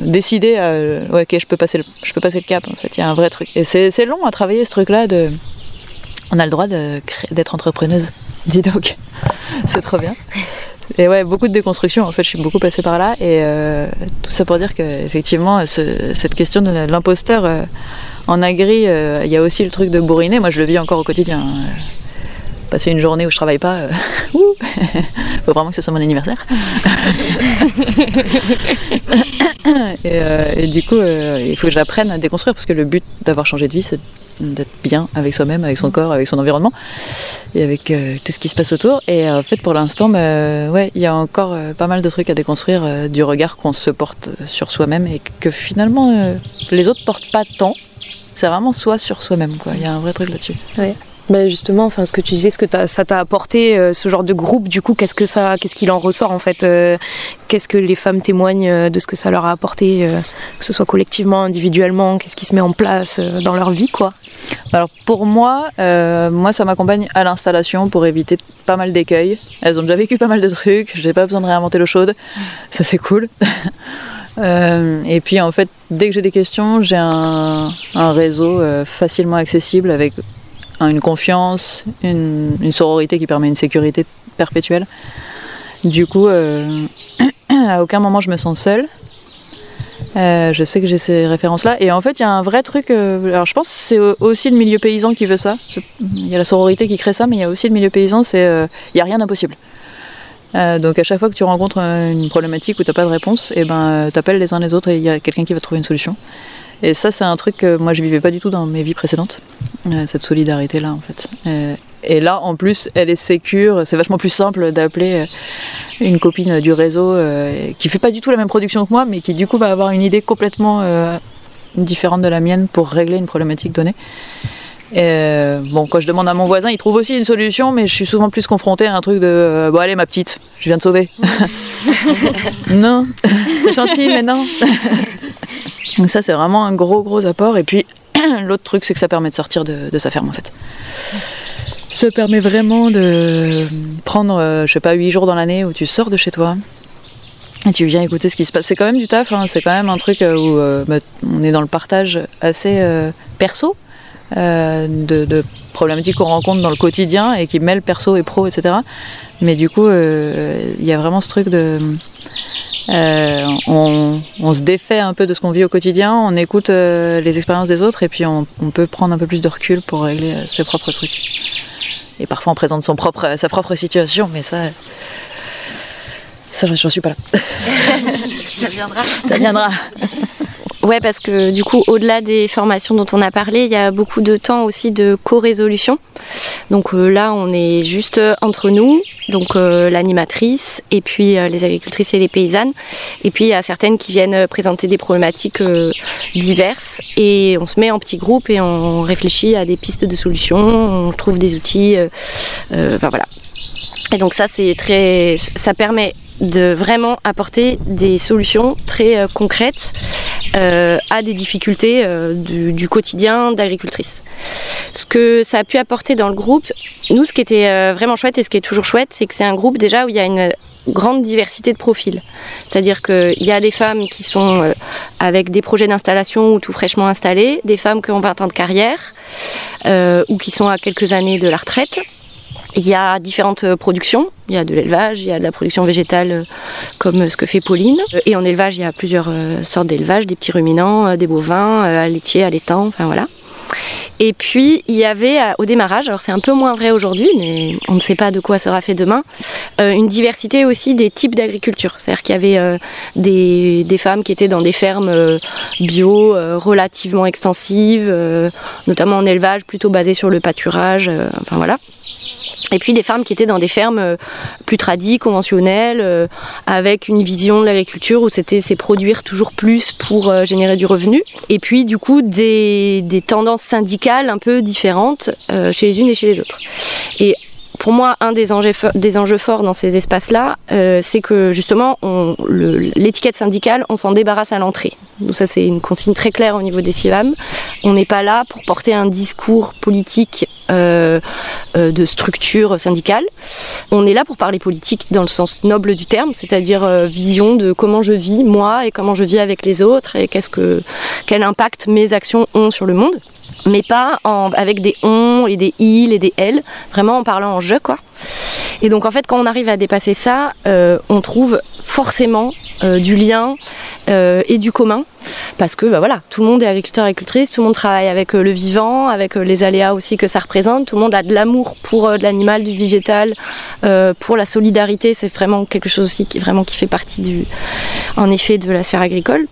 décidé à, ouais, ok, je peux passer le, je peux passer le cap. En fait, il y a un vrai truc. Et c'est c'est long à travailler ce truc-là. De, on a le droit d'être entrepreneuse. [LAUGHS] Dis donc, c'est trop bien. Et ouais, beaucoup de déconstruction. En fait, je suis beaucoup passée par là. Et euh, tout ça pour dire qu'effectivement, ce- cette question de l'imposteur euh, en agri, euh, il y a aussi le truc de bourriner. Moi, je le vis encore au quotidien. Passer une journée où je travaille pas, euh, [LAUGHS] ouh, [LAUGHS] faut vraiment que ce soit mon anniversaire. [LAUGHS] et, euh, et du coup, euh, il faut que j'apprenne à déconstruire parce que le but d'avoir changé de vie, c'est d'être bien avec soi-même, avec son corps, avec son environnement et avec euh, tout ce qui se passe autour. Et en fait, pour l'instant, bah, ouais, il y a encore pas mal de trucs à déconstruire du regard qu'on se porte sur soi-même et que finalement les autres portent pas tant. C'est vraiment soi sur soi-même, quoi. Il y a un vrai truc là-dessus. Bah justement, enfin, ce que tu disais, ce que ça t'a apporté, euh, ce genre de groupe, du coup, qu'est-ce que ça, qu'est-ce qu'il en ressort en fait euh, Qu'est-ce que les femmes témoignent euh, de ce que ça leur a apporté, que ce soit collectivement, individuellement, qu'est-ce qui se met en place dans leur vie, quoi? Alors pour moi, moi ça m'accompagne à l'installation pour éviter pas mal d'écueils. Elles ont déjà vécu pas mal de trucs, j'ai pas besoin de réinventer l'eau chaude, ça c'est cool. [LAUGHS] Et puis en fait, dès que j'ai des questions, j'ai un, réseau facilement accessible avec une confiance, une, sororité qui permet une sécurité perpétuelle. Du coup, euh, [CLEARS THROAT] à aucun moment je me sens seule. Euh, je sais que j'ai ces références-là. Et en fait, il y a un vrai truc. euh, alors, je pense que c'est au- aussi le milieu paysan qui veut ça. Il y a la sororité qui crée ça, mais il y a aussi le milieu paysan. C'est il n'y a rien d'impossible. Donc, à chaque fois que tu rencontres une problématique où tu n'as pas de réponse, et ben, euh, t'appelles les uns les autres et il y a quelqu'un qui va trouver une solution. Et ça, c'est un truc que moi, je vivais pas du tout dans mes vies précédentes. euh, cette solidarité-là, en fait. Euh, et là, en plus, elle est sécure. C'est vachement plus simple d'appeler. euh, une copine du réseau qui fait pas du tout la même production que moi, mais qui du coup va avoir une idée complètement différente de la mienne pour régler une problématique donnée. Et, bon, quand je demande à mon voisin, il trouve aussi une solution, mais je suis souvent plus confrontée à un truc de euh, bon allez ma petite, je viens de sauver. [LAUGHS] non, [LAUGHS] c'est gentil, mais non. [LAUGHS] Donc ça c'est vraiment un gros gros apport. Et puis [CLEARS THROAT] l'autre truc c'est que ça permet de sortir de, sa ferme en fait. Ça permet vraiment de prendre, euh, je sais pas, 8 jours dans l'année où tu sors de chez toi et tu viens écouter ce qui se passe. C'est quand même du taf, hein, c'est quand même un truc euh, où euh, bah, on est dans le partage assez perso de, de problématiques qu'on rencontre dans le quotidien et qui mêlent perso et pro, etc. Mais du coup, euh, il y a vraiment ce truc de. euh, on, on se défait un peu de ce qu'on vit au quotidien, on écoute euh, les expériences des autres et puis on, on peut prendre un peu plus de recul pour régler euh, ses propres trucs. Et parfois on présente son propre, sa propre situation, mais ça, ça j'en suis pas là. [LAUGHS] Ça viendra. Ça viendra. Ouais, parce que du coup, au-delà des formations dont on a parlé, il y a beaucoup de temps aussi de co-résolution. Donc euh, là, on est juste entre nous, donc euh, l'animatrice, et puis euh, les agricultrices et les paysannes. Et puis il y a certaines qui viennent présenter des problématiques euh, diverses. Et on se met en petits groupes et on réfléchit à des pistes de solutions, on trouve des outils. euh, euh, enfin voilà. Et donc ça, c'est très, ça permet de vraiment apporter des solutions très euh, concrètes euh, à des difficultés euh, du, du quotidien d'agricultrice. Ce que ça a pu apporter dans le groupe, nous, ce qui était euh, vraiment chouette et ce qui est toujours chouette, c'est que c'est un groupe déjà où il y a une grande diversité de profils. C'est-à-dire qu'il y a des femmes qui sont euh, avec des projets d'installation ou tout fraîchement installées, des femmes qui ont 20 ans de carrière euh, ou qui sont à quelques années de la retraite. Il y a différentes euh, productions. Il y a de l'élevage, il y a de la production végétale euh, comme euh, ce que fait Pauline. Et en élevage, il y a plusieurs sortes d'élevage, des petits ruminants, des bovins, euh, laitiers, allaitants, enfin voilà. Et puis il y avait euh, au démarrage, alors c'est un peu moins vrai aujourd'hui, mais on ne sait pas de quoi sera fait demain, euh, une diversité aussi des types d'agriculture. C'est-à-dire qu'il y avait euh, des, femmes qui étaient dans des fermes bio relativement extensives, notamment en élevage plutôt basé sur le pâturage, enfin voilà. Et puis des femmes qui étaient dans des fermes plus tradies, conventionnelles, avec une vision de l'agriculture où c'était c'est produire toujours plus pour générer du revenu. Et puis du coup des tendances syndicales un peu différentes euh, chez les unes et chez les autres. Et pour moi, un des enjeux, forts dans ces espaces-là, euh, c'est que justement, l'étiquette syndicale, on s'en débarrasse à l'entrée. Donc ça, c'est une consigne très claire au niveau des CIVAM. On n'est pas là pour porter un discours politique euh, de structure syndicale. On est là pour parler politique dans le sens noble du terme, c'est-à-dire vision de comment je vis moi et comment je vis avec les autres et qu'est-ce que quel impact mes actions ont sur le monde mais pas avec des on et des il et des elle, vraiment en parlant en je quoi. Et donc en fait quand on arrive à dépasser ça, euh, on trouve forcément euh, du lien euh, et du commun parce que bah, voilà, tout le monde est agriculteur agricultrice, tout le monde travaille avec le vivant, avec les aléas aussi que ça représente, tout le monde a de l'amour pour de l'animal, du végétal, pour la solidarité, c'est vraiment quelque chose aussi qui fait partie du en effet de la sphère agricole.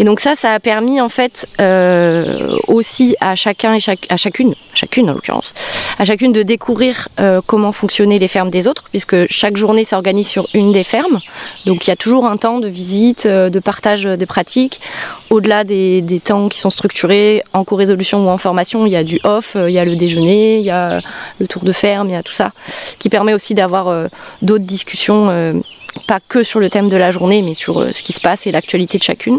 Et donc ça, ça a permis en fait euh, aussi à chacun et à chacune, chacune en l'occurrence, à chacune de découvrir euh, comment fonctionnaient les fermes des autres, puisque chaque journée s'organise sur une des fermes. Donc il y a toujours un temps de visite, euh, de partage des pratiques. Au-delà des, temps qui sont structurés en co-résolution ou en formation, il y a du off, il y a le déjeuner, il y a le tour de ferme, il y a tout ça, qui permet aussi d'avoir d'autres discussions, pas que sur le thème de la journée, mais sur ce qui se passe et l'actualité de chacune.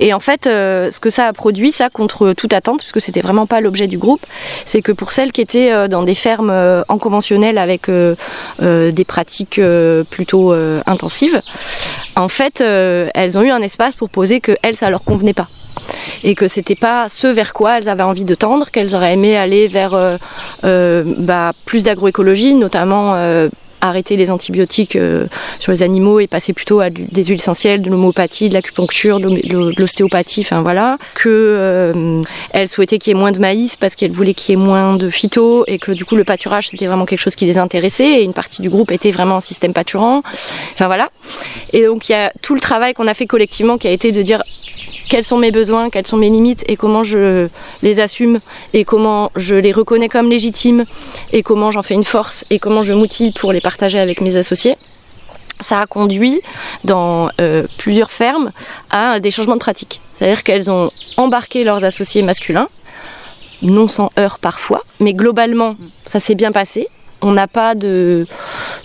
Et en fait, euh, ce que ça a produit, ça contre toute attente, puisque c'était vraiment pas l'objet du groupe, c'est que pour celles qui étaient euh, dans des fermes euh, en conventionnel avec des pratiques plutôt intensives, en fait, elles ont eu un espace pour poser que elles, ça leur convenait pas. Et que c'était pas ce vers quoi elles avaient envie de tendre, qu'elles auraient aimé aller vers bah, plus d'agroécologie, notamment arrêter les antibiotiques euh, sur les animaux et passer plutôt à des huiles essentielles, de l'homéopathie, de l'acupuncture, de l'ostéopathie, enfin voilà. Que euh, elles souhaitaient qu'il y ait moins de maïs parce qu'elles voulaient qu'il y ait moins de phyto et que du coup le pâturage c'était vraiment quelque chose qui les intéressait et une partie du groupe était vraiment en système pâturant. Enfin voilà. Et donc il y a tout le travail qu'on a fait collectivement qui a été de dire quels sont mes besoins, quelles sont mes limites et comment je les assume et comment je les reconnais comme légitimes et comment j'en fais une force et comment je m'outille pour les partager avec mes associés. Ça a conduit dans euh, plusieurs fermes à des changements de pratique. C'est-à-dire qu'elles ont embarqué leurs associés masculins, non sans heurts parfois, mais globalement ça s'est bien passé. On n'a pas de,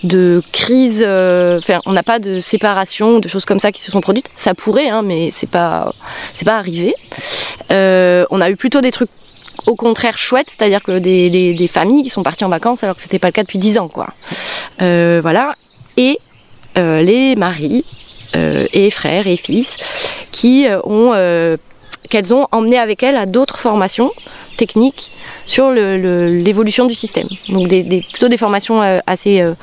de crise, euh, de séparation, de choses comme ça qui se sont produites. Ça pourrait, hein, mais c'est pas, pas arrivé. Euh, on a eu plutôt des trucs au contraire chouettes, c'est-à-dire que des, familles qui sont parties en vacances alors que c'était pas le cas depuis 10 ans. Euh, voilà. Et les maris et frères et fils qui ont qu'elles ont emmené avec elles à d'autres formations techniques sur l'évolution du système. Donc plutôt des formations euh, assez euh,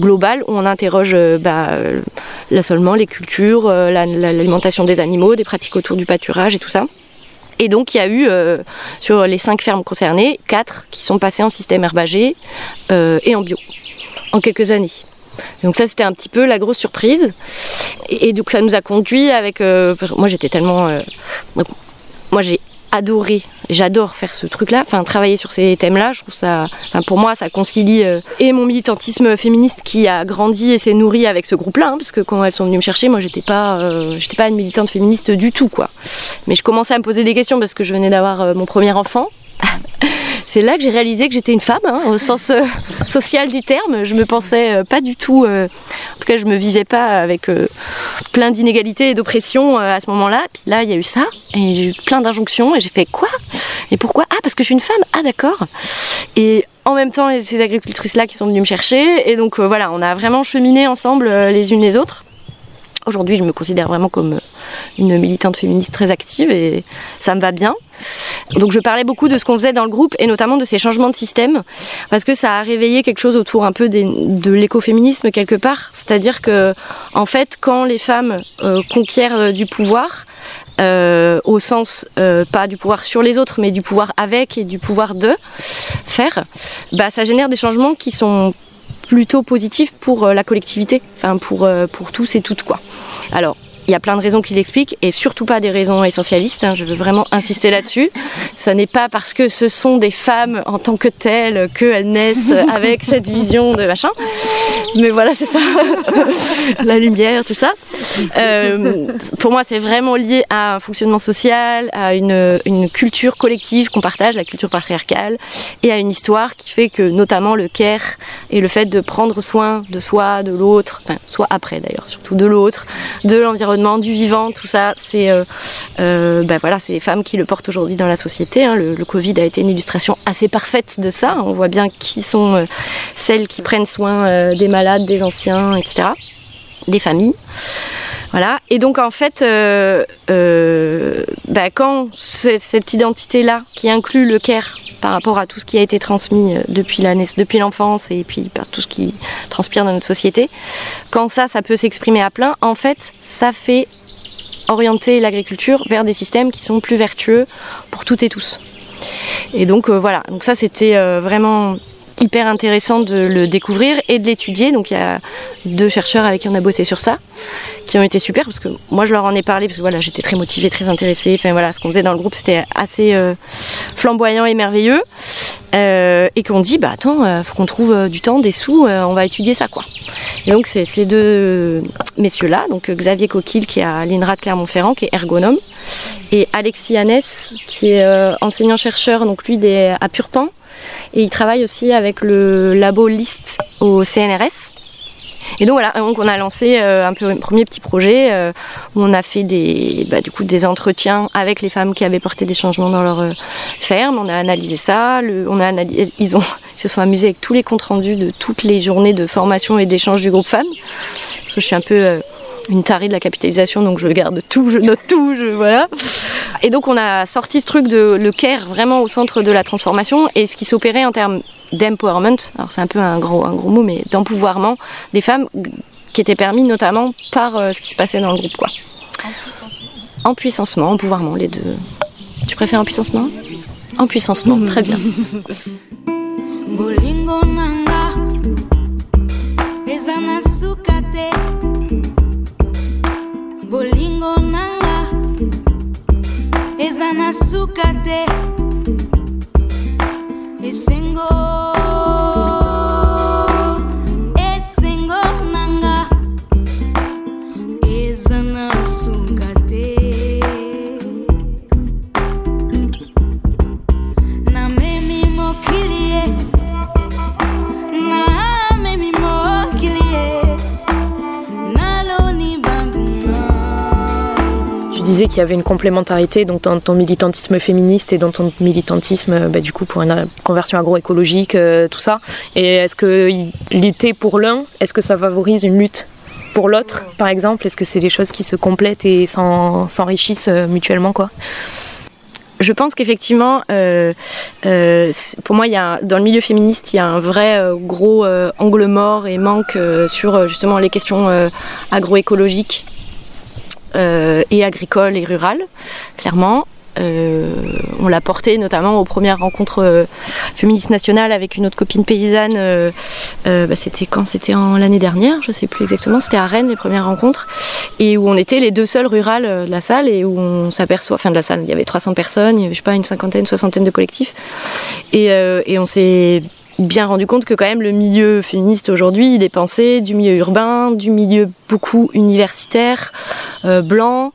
globales où on interroge euh, bah, euh, l'assolement, les cultures, la- la- l'alimentation des animaux, des pratiques autour du pâturage et tout ça. Et donc il y a eu sur les cinq fermes concernées, quatre qui sont passées en système herbagé et en bio en quelques années. Donc ça c'était un petit peu la grosse surprise. Et, donc ça nous a conduit avec... moi j'étais tellement... moi j'ai adoré, j'adore faire ce truc-là, enfin travailler sur ces thèmes-là, je trouve ça, enfin pour moi ça concilie euh, et mon militantisme féministe qui a grandi et s'est nourri avec ce groupe-là, hein, parce que quand elles sont venues me chercher, moi j'étais pas, euh, j'étais pas une militante féministe du tout quoi, mais je commençais à me poser des questions parce que je venais d'avoir euh, mon premier enfant. C'est là que j'ai réalisé que j'étais une femme, hein, au sens euh, social du terme. Je me pensais euh, pas du tout, euh, en tout cas je me vivais pas avec plein d'inégalités et d'oppression euh, à ce moment-là. Puis là il y a eu ça, et j'ai eu plein d'injonctions, et j'ai fait quoi? Et pourquoi? Ah parce que je suis une femme Ah d'accord. Et en même temps, ces agricultrices-là qui sont venues me chercher, et donc voilà, on a vraiment cheminé ensemble les unes les autres. Aujourd'hui, je me considère vraiment comme euh, une militante féministe très active et ça me va bien. Donc je parlais beaucoup de ce qu'on faisait dans le groupe et notamment de ces changements de système parce que ça a réveillé quelque chose autour un peu de l'écoféminisme quelque part. C'est-à-dire que en fait, quand les femmes euh, conquièrent euh, du pouvoir, au sens pas du pouvoir sur les autres, mais du pouvoir avec et du pouvoir de faire, bah, ça génère des changements qui sont plutôt positifs pour euh, la collectivité, enfin pour, euh, pour tous et toutes quoi. Alors, il y a plein de raisons qui l'expliquent et surtout pas des raisons essentialistes. hein, je veux vraiment insister là-dessus. Ça n'est pas parce que ce sont des femmes en tant que telles qu'elles naissent avec cette vision de machin. Mais voilà, c'est ça. [LAUGHS] La lumière, tout ça. Euh, pour moi, c'est vraiment lié à un fonctionnement social, à une, une culture collective qu'on partage, la culture patriarcale, et à une histoire qui fait que, notamment, le care et le fait de prendre soin de soi, de l'autre, enfin, soit après d'ailleurs, surtout de l'autre, de l'environnement, du vivant, tout ça, c'est ben voilà, c'est les femmes qui le portent aujourd'hui dans la société. hein. Le, Covid a été une illustration assez parfaite de ça. On voit bien qui sont euh, celles qui prennent soin des malades, des anciens, etc., des familles. Voilà. Et donc en fait, euh, euh, bah, quand cette identité-là, qui inclut le care par rapport à tout ce qui a été transmis euh, depuis l'enfance et puis par tout ce qui transpire dans notre société, quand ça, ça peut s'exprimer à plein, en fait, ça fait orienter l'agriculture vers des systèmes qui sont plus vertueux pour toutes et tous. Et donc voilà, donc ça c'était vraiment hyper intéressant de le découvrir et de l'étudier. Donc il y a deux chercheurs avec qui on a bossé sur ça, qui ont été super parce que moi je leur en ai parlé parce que voilà j'étais très motivée, très intéressée. Enfin voilà, ce qu'on faisait dans le groupe c'était assez euh, flamboyant et merveilleux. Euh, et qu'on dit bah attends, euh, faut qu'on trouve euh, du temps, des sous, on va étudier ça quoi. Et donc c'est ces deux messieurs-là, donc euh, Xavier Coquille qui est à l'INRA de Clermont-Ferrand, qui est ergonome, et Alexis Annès qui est euh, enseignant-chercheur, donc lui à Purpan, et il travaille aussi avec le labo LIST au CNRS. Et donc voilà, on a lancé euh, un premier petit projet euh, où on a fait des, bah, des entretiens avec les femmes qui avaient porté des changements dans leur euh, ferme. On a analysé ça. [LAUGHS] Ils, se sont amusés avec tous les comptes rendus de toutes les journées de formation et d'échange du groupe femmes. Parce que je suis un peu une tarée de la capitalisation, donc je garde tout, je note tout, je, voilà. Et donc on a sorti ce truc de le care vraiment au centre de la transformation et ce qui s'opérait en termes d'empowerment, alors c'est un peu un gros, un gros mot, mais d'empouvoirment des femmes qui était permis notamment par euh, ce qui se passait dans le groupe. Quoi. En puissancement, empouvoirment, les deux. Tu préfères en puissancement? En puissancement, très bien. bolingo nanga eza na suka te. Esengo. Disais qu'il y avait une complémentarité donc dans ton militantisme féministe et dans ton militantisme euh, bah, du coup pour une euh, conversion agroécologique, euh, tout ça. Et est-ce que lutter pour l'un, est-ce que ça favorise une lutte pour l'autre, par exemple? Est-ce que c'est des choses qui se complètent et s'en- s'enrichissent mutuellement quoi? Je pense qu'effectivement, pour moi, il y a, dans le milieu féministe, il y a un vrai gros angle mort et manque sur justement les questions agroécologiques euh, et agricoles et rurales, clairement. Euh, on l'a porté notamment aux premières rencontres euh, féministes nationales avec une autre copine paysanne. bah, c'était quand? C'était en l'année dernière, je sais plus exactement. C'était à Rennes les premières rencontres et où on était les deux seuls rurales de la salle et où on s'aperçoit, enfin de la salle, il y avait 300 personnes, il y avait je sais pas une cinquantaine, soixantaine de collectifs et, et on s'est bien rendu compte que quand même le milieu féministe aujourd'hui, il est pensé du milieu urbain, du milieu beaucoup universitaire, euh, blanc,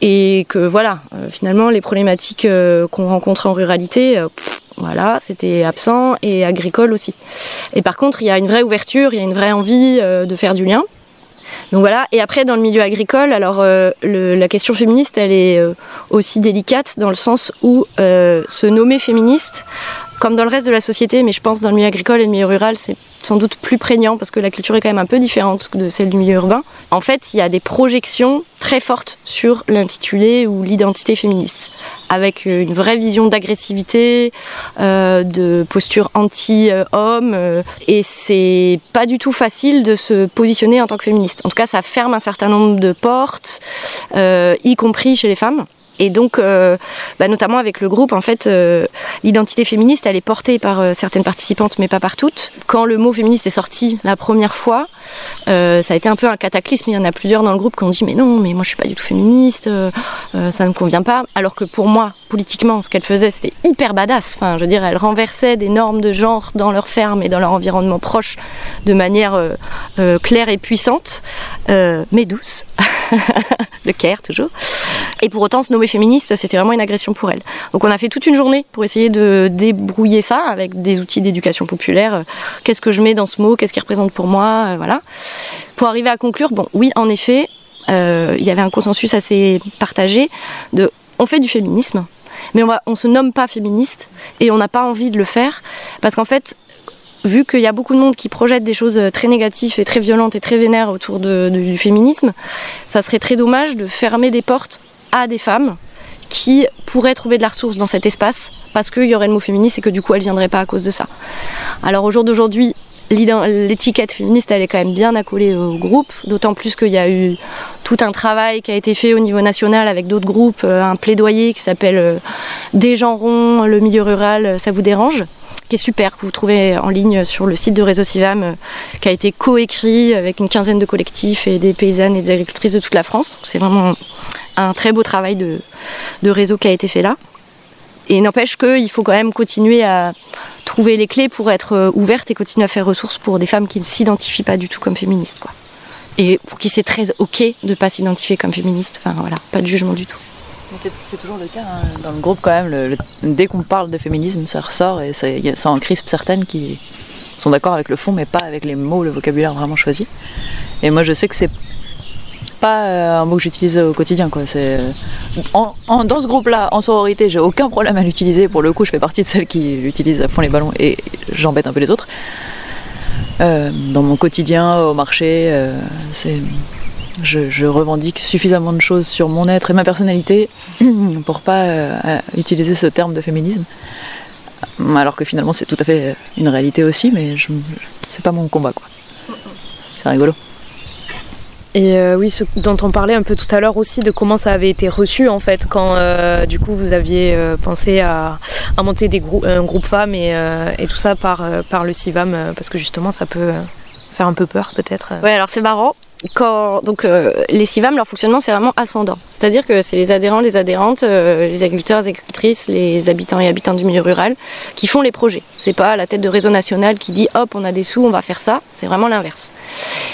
et que voilà, euh, finalement les problématiques euh, qu'on rencontre en ruralité, voilà, c'était absent et agricole aussi. Et par contre, il y a une vraie ouverture, il y a une vraie envie de faire du lien. Donc voilà, et après dans le milieu agricole, alors la question féministe, elle est aussi délicate dans le sens où se nommer féministe, comme dans le reste de la société, mais je pense dans le milieu agricole et le milieu rural, c'est sans doute plus prégnant parce que la culture est quand même un peu différente de celle du milieu urbain. En fait, il y a des projections très fortes sur l'intitulé ou l'identité féministe, avec euh, une vraie vision d'agressivité, euh, de posture anti-homme, euh, et c'est pas du tout facile de se positionner en tant que féministe. En tout cas, ça ferme un certain nombre de portes, y compris chez les femmes. Et donc, euh, bah, notamment avec le groupe, en fait, euh, l'identité féministe, elle est portée par euh, certaines participantes, mais pas par toutes. Quand le mot féministe est sorti la première fois, euh, ça a été un peu un cataclysme. Il y en a plusieurs dans le groupe qui ont dit mais non, mais moi je suis pas du tout féministe, euh, euh, ça ne convient pas. Alors que pour moi, politiquement, ce qu'elle faisait, c'était hyper badass. Enfin, je veux dire, elle renversait des normes de genre dans leur ferme et dans leur environnement proche de manière euh, euh, claire et puissante, euh, mais douce. [LAUGHS] le care toujours. Et pour autant, se nommer féministe, c'était vraiment une agression pour elle. Donc on a fait toute une journée pour essayer de débrouiller ça avec des outils d'éducation populaire. Euh, Qu'est-ce que je mets dans ce mot? Qu'est-ce qu'il représente pour moi? Euh, Voilà. Pour arriver à conclure, bon, oui, en effet, euh, il y avait un consensus assez partagé de on fait du féminisme, mais on va, on se nomme pas féministe et on n'a pas envie de le faire parce qu'en fait, vu qu'il y a beaucoup de monde qui projette des choses très négatives et très violentes et très vénères autour du féminisme, ça serait très dommage de fermer des portes à des femmes qui pourraient trouver de la ressource dans cet espace parce qu'il y aurait le mot féministe et que du coup elles ne viendraient pas à cause de ça. Alors au jour d'aujourd'hui, l'étiquette féministe elle est quand même bien accolée au groupe, d'autant plus qu'il y a eu tout un travail qui a été fait au niveau national avec d'autres groupes, euh, un plaidoyer qui s'appelle euh, Dégenrons le milieu rural, euh, ça vous dérange? Qui est super, que vous trouvez en ligne sur le site de Réseau Civam, euh, qui a été coécrit avec une quinzaine de collectifs et des paysannes et des agricultrices de toute la France. C'est vraiment un très beau travail de, réseau qui a été fait là. Et n'empêche qu'il faut quand même continuer à trouver les clés pour être euh, ouverte et continuer à faire ressources pour des femmes qui ne s'identifient pas du tout comme féministes. Quoi. Et pour qui c'est très ok de ne pas s'identifier comme féministe. Voilà, pas de jugement du tout. C'est toujours le cas hein. dans le groupe quand même. dès qu'on parle de féminisme, ça ressort et ça, en crispe certaines qui, sont d'accord avec le fond, mais pas avec les mots, le vocabulaire vraiment choisi. Et moi, je sais que c'est pas euh, un mot que j'utilise au quotidien. Quoi. En- dans ce groupe-là, en sororité, j'ai aucun problème à l'utiliser. Pour le coup, je fais partie de celles qui utilisent à fond les ballons et j'embête un peu les autres. Euh, dans mon quotidien, au marché, euh, c'est, je, je revendique suffisamment de choses sur mon être et ma personnalité [CLEARS THROAT] pour pas euh, utiliser ce terme de féminisme. Alors que finalement, c'est tout à fait une réalité aussi, mais je, c'est pas mon combat. Quoi. C'est rigolo. Et euh, oui, ce dont on parlait un peu tout à l'heure aussi, de comment ça avait été reçu en fait, quand euh, du coup vous aviez euh, pensé à, à monter des grou- un groupe femmes et, euh, et tout ça par, euh, par le CIVAM, euh, parce que justement ça peut euh, faire un peu peur peut-être. Ouais, alors c'est marrant. Quand, donc euh, les CIVAM, leur fonctionnement, c'est vraiment ascendant. C'est-à-dire que c'est les adhérents, les adhérentes, euh, les agriculteurs, les agricultrices, les habitants et habitantes du milieu rural qui font les projets. C'est pas la tête de réseau national qui dit hop, on a des sous, on va faire ça. C'est vraiment l'inverse.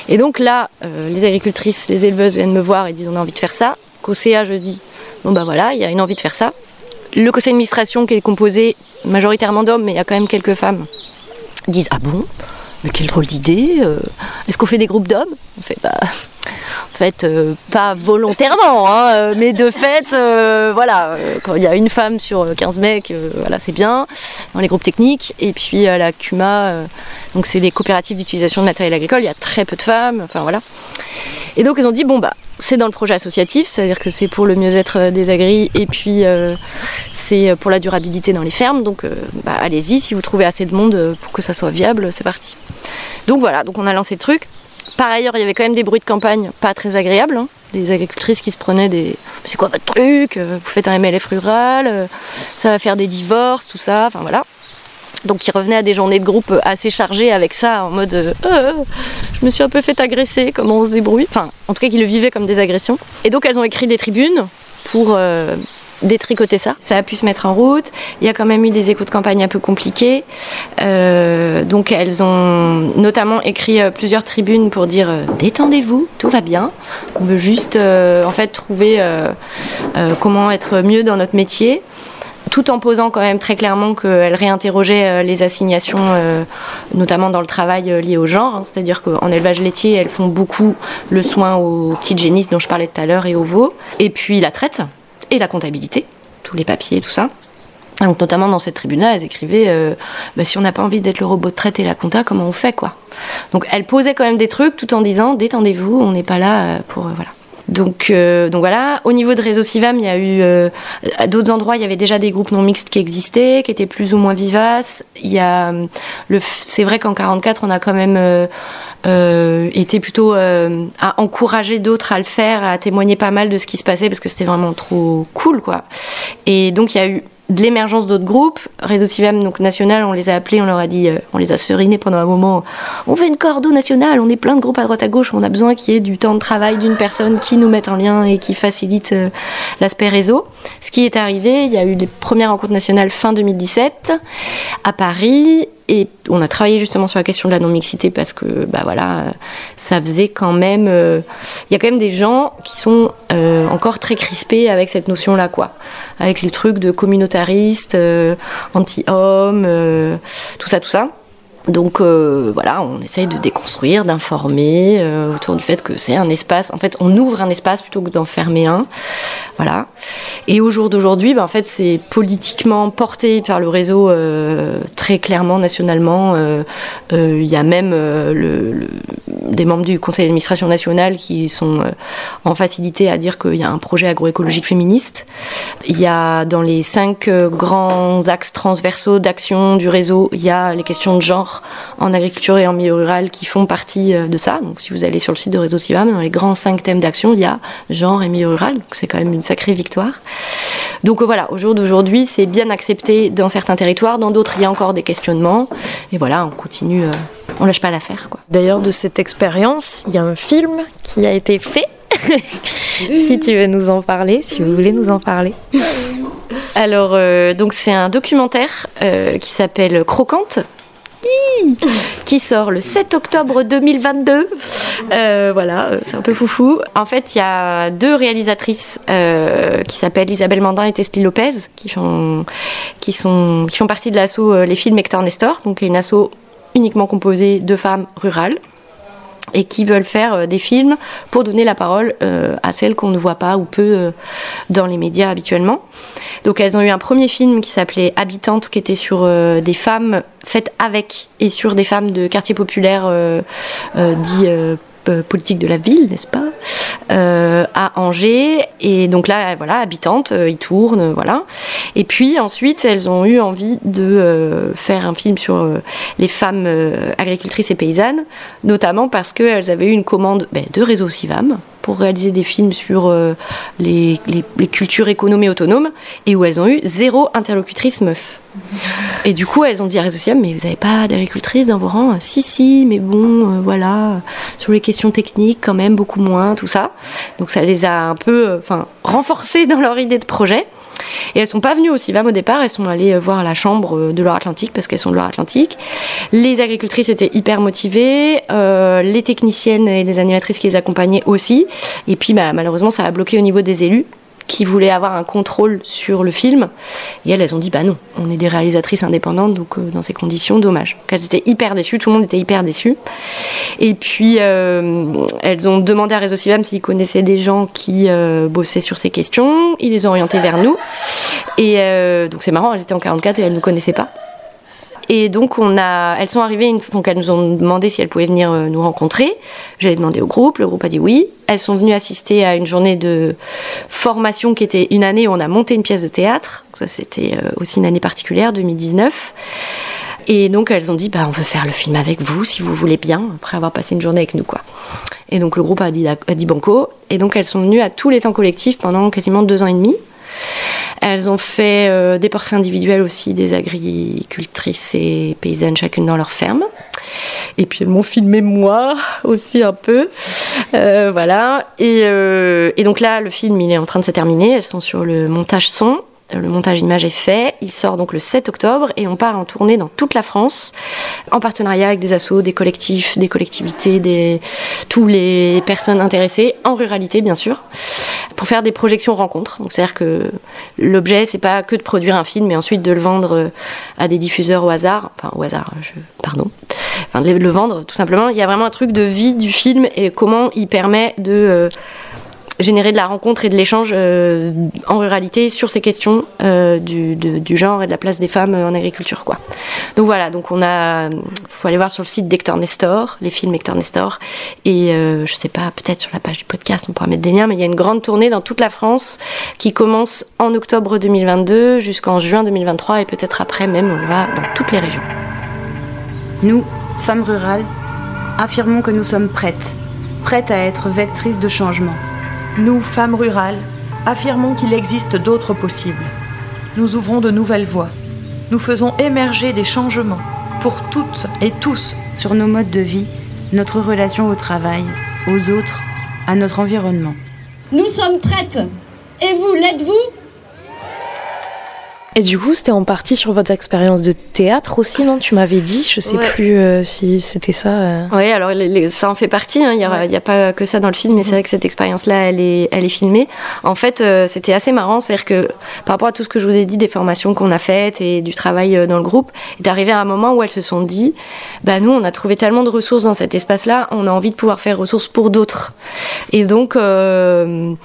Et donc là, euh, les agricultrices, les éleveuses viennent me voir et disent on a envie de faire ça. Qu'au CA, je dis bon bah voilà, il y a une envie de faire ça. Le conseil d'administration qui est composé majoritairement d'hommes, mais il y a quand même quelques femmes, disent ah bon? Mais quelle drôle d'idée euh, Est-ce qu'on fait des groupes d'hommes? On fait bah, en fait euh, pas volontairement, hein, euh, mais de fait, euh, voilà, quand il y a une femme sur euh, 15 mecs, voilà, c'est bien dans les groupes techniques. Et puis à la CUMA, donc c'est les coopératives d'utilisation de matériel agricole, il y a très peu de femmes, enfin voilà. Et donc ils ont dit bon bah c'est dans le projet associatif, c'est-à-dire que c'est pour le mieux-être des agris et puis c'est pour la durabilité dans les fermes. Donc bah, allez-y, si vous trouvez assez de monde pour que ça soit viable, c'est parti. Donc voilà, donc on a lancé le truc. Par ailleurs, il y avait quand même des bruits de campagne pas très agréables. hein. Des agricultrices qui se prenaient des. C'est quoi votre truc? Euh, Vous faites un MLF rural euh, Ça va faire des divorces, tout ça. Enfin voilà. Donc ils revenaient à des journées de groupe assez chargées avec ça, en mode euh, je me suis un peu fait agresser, comment on se débrouille? Enfin, en tout cas, qu'ils le vivaient comme des agressions. Et donc elles ont écrit des tribunes pour détricoter ça. Ça a pu se mettre en route. Il y a quand même eu des échos de campagne un peu compliqués. Euh, donc elles ont notamment écrit euh, plusieurs tribunes pour dire euh, détendez-vous, tout va bien. On veut juste en fait trouver comment être mieux dans notre métier tout en posant quand même très clairement qu'elle réinterrogeait les assignations, notamment dans le travail lié au genre. hein. C'est-à-dire qu'en élevage laitier, elles font beaucoup le soin aux petites génisses dont je parlais tout à l'heure et aux veaux. Et puis la traite et la comptabilité, tous les papiers, tout ça. Donc notamment dans cette tribune-là, elles écrivaient euh, bah, si on n'a pas envie d'être le robot de traite et la compta, comment on fait quoi? Donc elles posaient quand même des trucs tout en disant détendez-vous, on n'est pas là euh, pour euh, voilà. Donc, euh, donc voilà, au niveau de réseau Civam, il y a eu euh, à d'autres endroits, il y avait déjà des groupes non mixtes qui existaient, qui étaient plus ou moins vivaces. Il y a euh, le, c'est vrai qu'en 44, on a quand même euh, euh, été plutôt euh, à encourager d'autres à le faire, à témoigner pas mal de ce qui se passait parce que c'était vraiment trop cool, quoi. Et donc il y a eu de l'émergence d'autres groupes. Réseau Civam, donc national, on les a appelés, on leur a dit, euh, on les a serinés pendant un moment. On fait une cordo nationale, on est plein de groupes à droite à gauche, on a besoin qu'il y ait du temps de travail d'une personne qui nous mette en lien et qui facilite euh, l'aspect réseau. Ce qui est arrivé, il y a eu les premières rencontres nationales fin 2017 à Paris. Et on a travaillé justement sur la question de la non-mixité parce que, bah voilà, ça faisait quand même. euh, Il y a quand même des gens qui sont euh, encore très crispés avec cette notion-là, quoi. Avec les trucs de communautariste, euh, anti-homme, tout ça, tout ça. Donc euh, voilà, on essaye de déconstruire, d'informer euh, autour du fait que c'est un espace. En fait, on ouvre un espace plutôt que d'en fermer un. Voilà. Et au jour d'aujourd'hui, ben, en fait, c'est politiquement porté par le réseau euh, très clairement, nationalement. Euh, euh, Il y a même euh, le- le- des membres du conseil d'administration national qui sont en facilité à dire qu'il y a un projet agroécologique féministe. Il y a dans les cinq grands axes transversaux d'action du réseau, il y a les questions de genre en agriculture et en milieu rural qui font partie euh, de ça. Donc si vous allez sur le site de Réseau Civam, dans les grands cinq thèmes d'action, il y a genre et milieu rural. Donc c'est quand même une sacrée victoire. Donc voilà, au jour d'aujourd'hui, c'est bien accepté dans certains territoires, dans d'autres, il y a encore des questionnements. Et voilà, on continue, euh, on lâche pas l'affaire. quoi. D'ailleurs, de cette expérience, il y a un film qui a été fait. [LAUGHS] si tu veux nous en parler, si vous voulez nous en parler. Alors, euh, donc c'est un documentaire euh, qui s'appelle Croquante. Qui sort le 7 octobre 2022. Euh, voilà, c'est un peu foufou. En fait, il y a deux réalisatrices euh, qui s'appellent Isabelle Mandin et Tespi Lopez, qui font, sont, qui font partie de l'asso euh, Les Films Hector Nestor, donc une asso uniquement composés de femmes rurales et qui veulent faire euh, des films pour donner la parole euh, à celles qu'on ne voit pas ou peu euh, dans les médias habituellement. Donc elles ont eu un premier film qui s'appelait Habitantes, qui était sur des femmes faites avec et sur des femmes de quartiers populaires dits euh, p- politiques de la ville, n'est-ce pas euh, à Angers. Et donc là voilà habitantes euh, ils tournent voilà. Et puis ensuite elles ont eu envie de faire un film sur les femmes agricultrices et paysannes notamment parce qu'elles avaient eu une commande ben, de réseau Sivam pour réaliser des films sur euh, les, les- cultures économées autonomes et où elles ont eu zéro interlocutrice meuf et du coup, elles ont dit à Réseau mais vous n'avez pas d'agricultrice dans vos rangs? Si, si, mais bon, euh, voilà, sur les questions techniques, quand même, beaucoup moins, tout ça. Donc ça les a un peu euh, renforcées dans leur idée de projet. Et elles sont pas venues au CIVAM au départ, elles sont allées euh, voir la chambre euh, de Loire-Atlantique parce qu'elles sont de Loire-Atlantique. Les agricultrices étaient hyper motivées, euh, les techniciennes et les animatrices qui les accompagnaient aussi. Et puis bah, malheureusement, ça a bloqué au niveau des élus qui voulaient avoir un contrôle sur le film. Et elles, elles ont dit bah non, on est des réalisatrices indépendantes, donc euh, dans ces conditions, dommage. Donc, elles étaient hyper déçues, tout le monde était hyper déçu. Et puis euh, elles ont demandé à Réseau Civam s'ils connaissaient des gens qui euh, bossaient sur ces questions. Ils les ont orientés vers nous. Et donc c'est marrant, elles étaient en 44 et elles ne nous connaissaient pas. Et donc elles sont arrivées, donc elles nous ont demandé si elles pouvaient venir euh, nous rencontrer. J'ai demandé au groupe, le groupe a dit oui. Elles sont venues assister à une journée de formation qui était une année où on a monté une pièce de théâtre. Ça c'était euh, aussi une année particulière, 2019. Et donc elles ont dit bah on veut faire le film avec vous si vous voulez bien après avoir passé une journée avec nous quoi. Et donc le groupe a dit banco. Et donc elles sont venues à tous les temps collectifs pendant quasiment deux ans et demi. Elles ont fait euh, des portraits individuels aussi des agricultrices et paysannes chacune dans leur ferme. Et puis elles m'ont filmé moi [LAUGHS] aussi un peu. Euh, voilà. Et, euh, et donc là, le film, il est en train de se terminer. Elles sont sur le montage son. Le montage image est fait. Il sort donc le 7 octobre et on part en tournée dans toute la France en partenariat avec des assos, des collectifs, des collectivités, des, tous les personnes intéressées, en ruralité bien sûr, pour faire des projections rencontres. Donc c'est-à-dire que l'objet, c'est pas que de produire un film, mais ensuite de le vendre à des diffuseurs au hasard. Enfin, au hasard, je, pardon. Enfin, de le vendre tout simplement. Il y a vraiment un truc de vie du film et comment il permet de. Euh, générer de la rencontre et de l'échange euh, en ruralité sur ces questions euh, du, genre et de la place des femmes en agriculture quoi. Donc voilà, donc on a faut aller voir sur le site d'Hector Nestor, les films Hector Nestor et euh, je sais pas, peut-être sur la page du podcast, on pourra mettre des liens mais il y a une grande tournée dans toute la France qui commence en octobre 2022 jusqu'en juin 2023 et peut-être après même on va dans toutes les régions. Nous, femmes rurales, affirmons que nous sommes prêtes, prêtes à être vectrices de changement. Nous, femmes rurales, affirmons qu'il existe d'autres possibles. Nous ouvrons de nouvelles voies. Nous faisons émerger des changements pour toutes et tous. Sur nos modes de vie, notre relation au travail, aux autres, à notre environnement. Nous sommes prêtes. Et vous, l'êtes-vous? Et du coup, c'était en partie sur votre expérience de théâtre aussi, non? Tu m'avais dit, je sais Ouais. plus euh, si c'était ça. euh. Oui, alors les- les- ça en fait partie. hein. Il n'y a, pas que ça dans le film, mais c'est vrai que cette expérience-là, elle est, elle est filmée. En fait, euh, c'était assez marrant. C'est-à-dire que par rapport à tout ce que je vous ai dit, des formations qu'on a faites et du travail dans le groupe, est arrivé à un moment où elles se sont dit bah, nous, on a trouvé tellement de ressources dans cet espace-là, on a envie de pouvoir faire ressources pour d'autres. Et donc, quand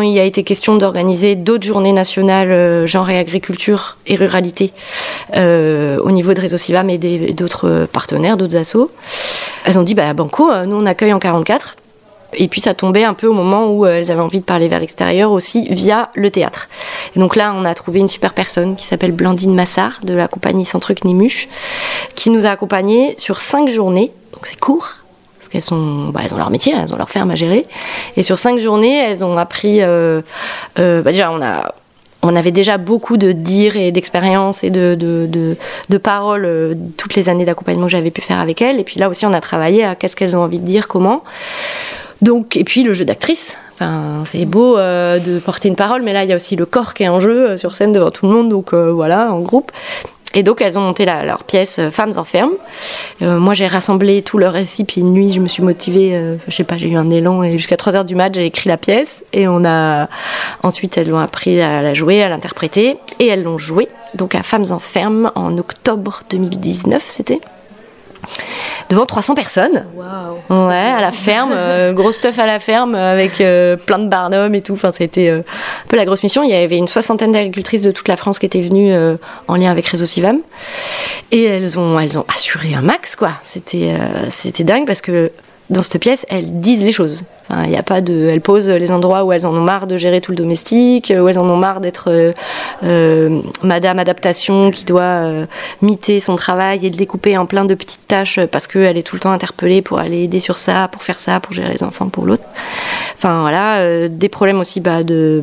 il a été question d'organiser d'autres journées nationales, genre et agriculture et ruralité, euh, au niveau de Réseau Civam et d'autres partenaires, d'autres assos, elles ont dit bah banco, euh, nous on accueille en 44. Et puis ça tombait un peu au moment où euh, elles avaient envie de parler vers l'extérieur aussi via le théâtre. Et donc là, on a trouvé une super personne qui s'appelle Blandine Massard de la compagnie Sans Truc qui nous a accompagnés sur cinq journées. Donc c'est court, parce qu'elles bah, ont leur métier, elles ont leur ferme à gérer. Et sur cinq journées, elles ont appris. bah, déjà, on a on avait déjà beaucoup de dires et d'expériences et de, paroles euh, toutes les années d'accompagnement que j'avais pu faire avec elles. Et puis là aussi, on a travaillé à qu'est-ce qu'elles ont envie de dire, comment. Donc, et puis le jeu d'actrice. C'est beau euh, de porter une parole, mais là, il y a aussi le corps qui est en jeu euh, sur scène devant tout le monde. Donc voilà, en groupe. Et donc, elles ont monté la- leur pièce euh, Femmes en ferme. Euh, moi, j'ai rassemblé tout leur récit, puis une nuit, je me suis motivée, euh, je sais pas, j'ai eu un élan, et jusqu'à 3 heures du mat, j'ai écrit la pièce, et on a. Ensuite, elles l'ont appris à la jouer, à l'interpréter, et elles l'ont jouée, donc à Femmes en ferme, en octobre 2019, c'était. Devant 300 personnes. Waouh. Ouais, à la ferme, euh, [LAUGHS] gros stuff à la ferme avec euh, plein de barnums et tout. Enfin, c'était euh, un peu la grosse mission. Il y avait une soixantaine d'agricultrices de toute la France qui étaient venues euh, en lien avec Réseau Civam. Et elles ont, elles ont assuré un max, quoi. C'était, euh, c'était dingue parce que dans cette pièce, elles disent les choses. Il a pas de, elles posent les endroits où elles en ont marre de gérer tout le domestique, où elles en ont marre d'être euh, euh, Madame Adaptation qui doit euh, miter son travail et le découper en plein de petites tâches parce qu'elle est tout le temps interpellée pour aller aider sur ça, pour faire ça, pour gérer les enfants, pour l'autre. Enfin voilà, euh, des problèmes aussi bah, de,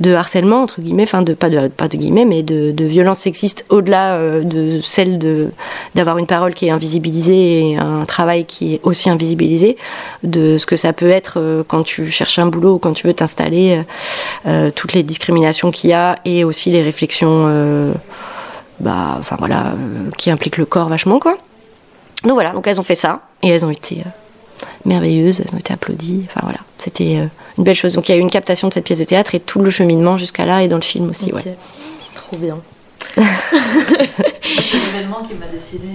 de harcèlement entre guillemets, enfin de pas de pas de guillemets, mais de, de violence sexiste au-delà euh, de celle de d'avoir une parole qui est invisibilisée et un travail qui est aussi invisibilisé, de ce que ça peut être euh, quand tu cherches un boulot ou quand tu veux t'installer, euh, euh, toutes les discriminations qu'il y a et aussi les réflexions, euh, bah, enfin voilà, euh, qui impliquent le corps vachement quoi. Donc voilà, donc elles ont fait ça et elles ont été euh, merveilleuses, elles ont été applaudies. Enfin voilà, c'était euh, une belle chose. Donc il y a eu une captation de cette pièce de théâtre et tout le cheminement jusqu'à là et dans le film aussi. Ok. Ouais. Trop bien. [LAUGHS] C'est l'événement qui m'a décidé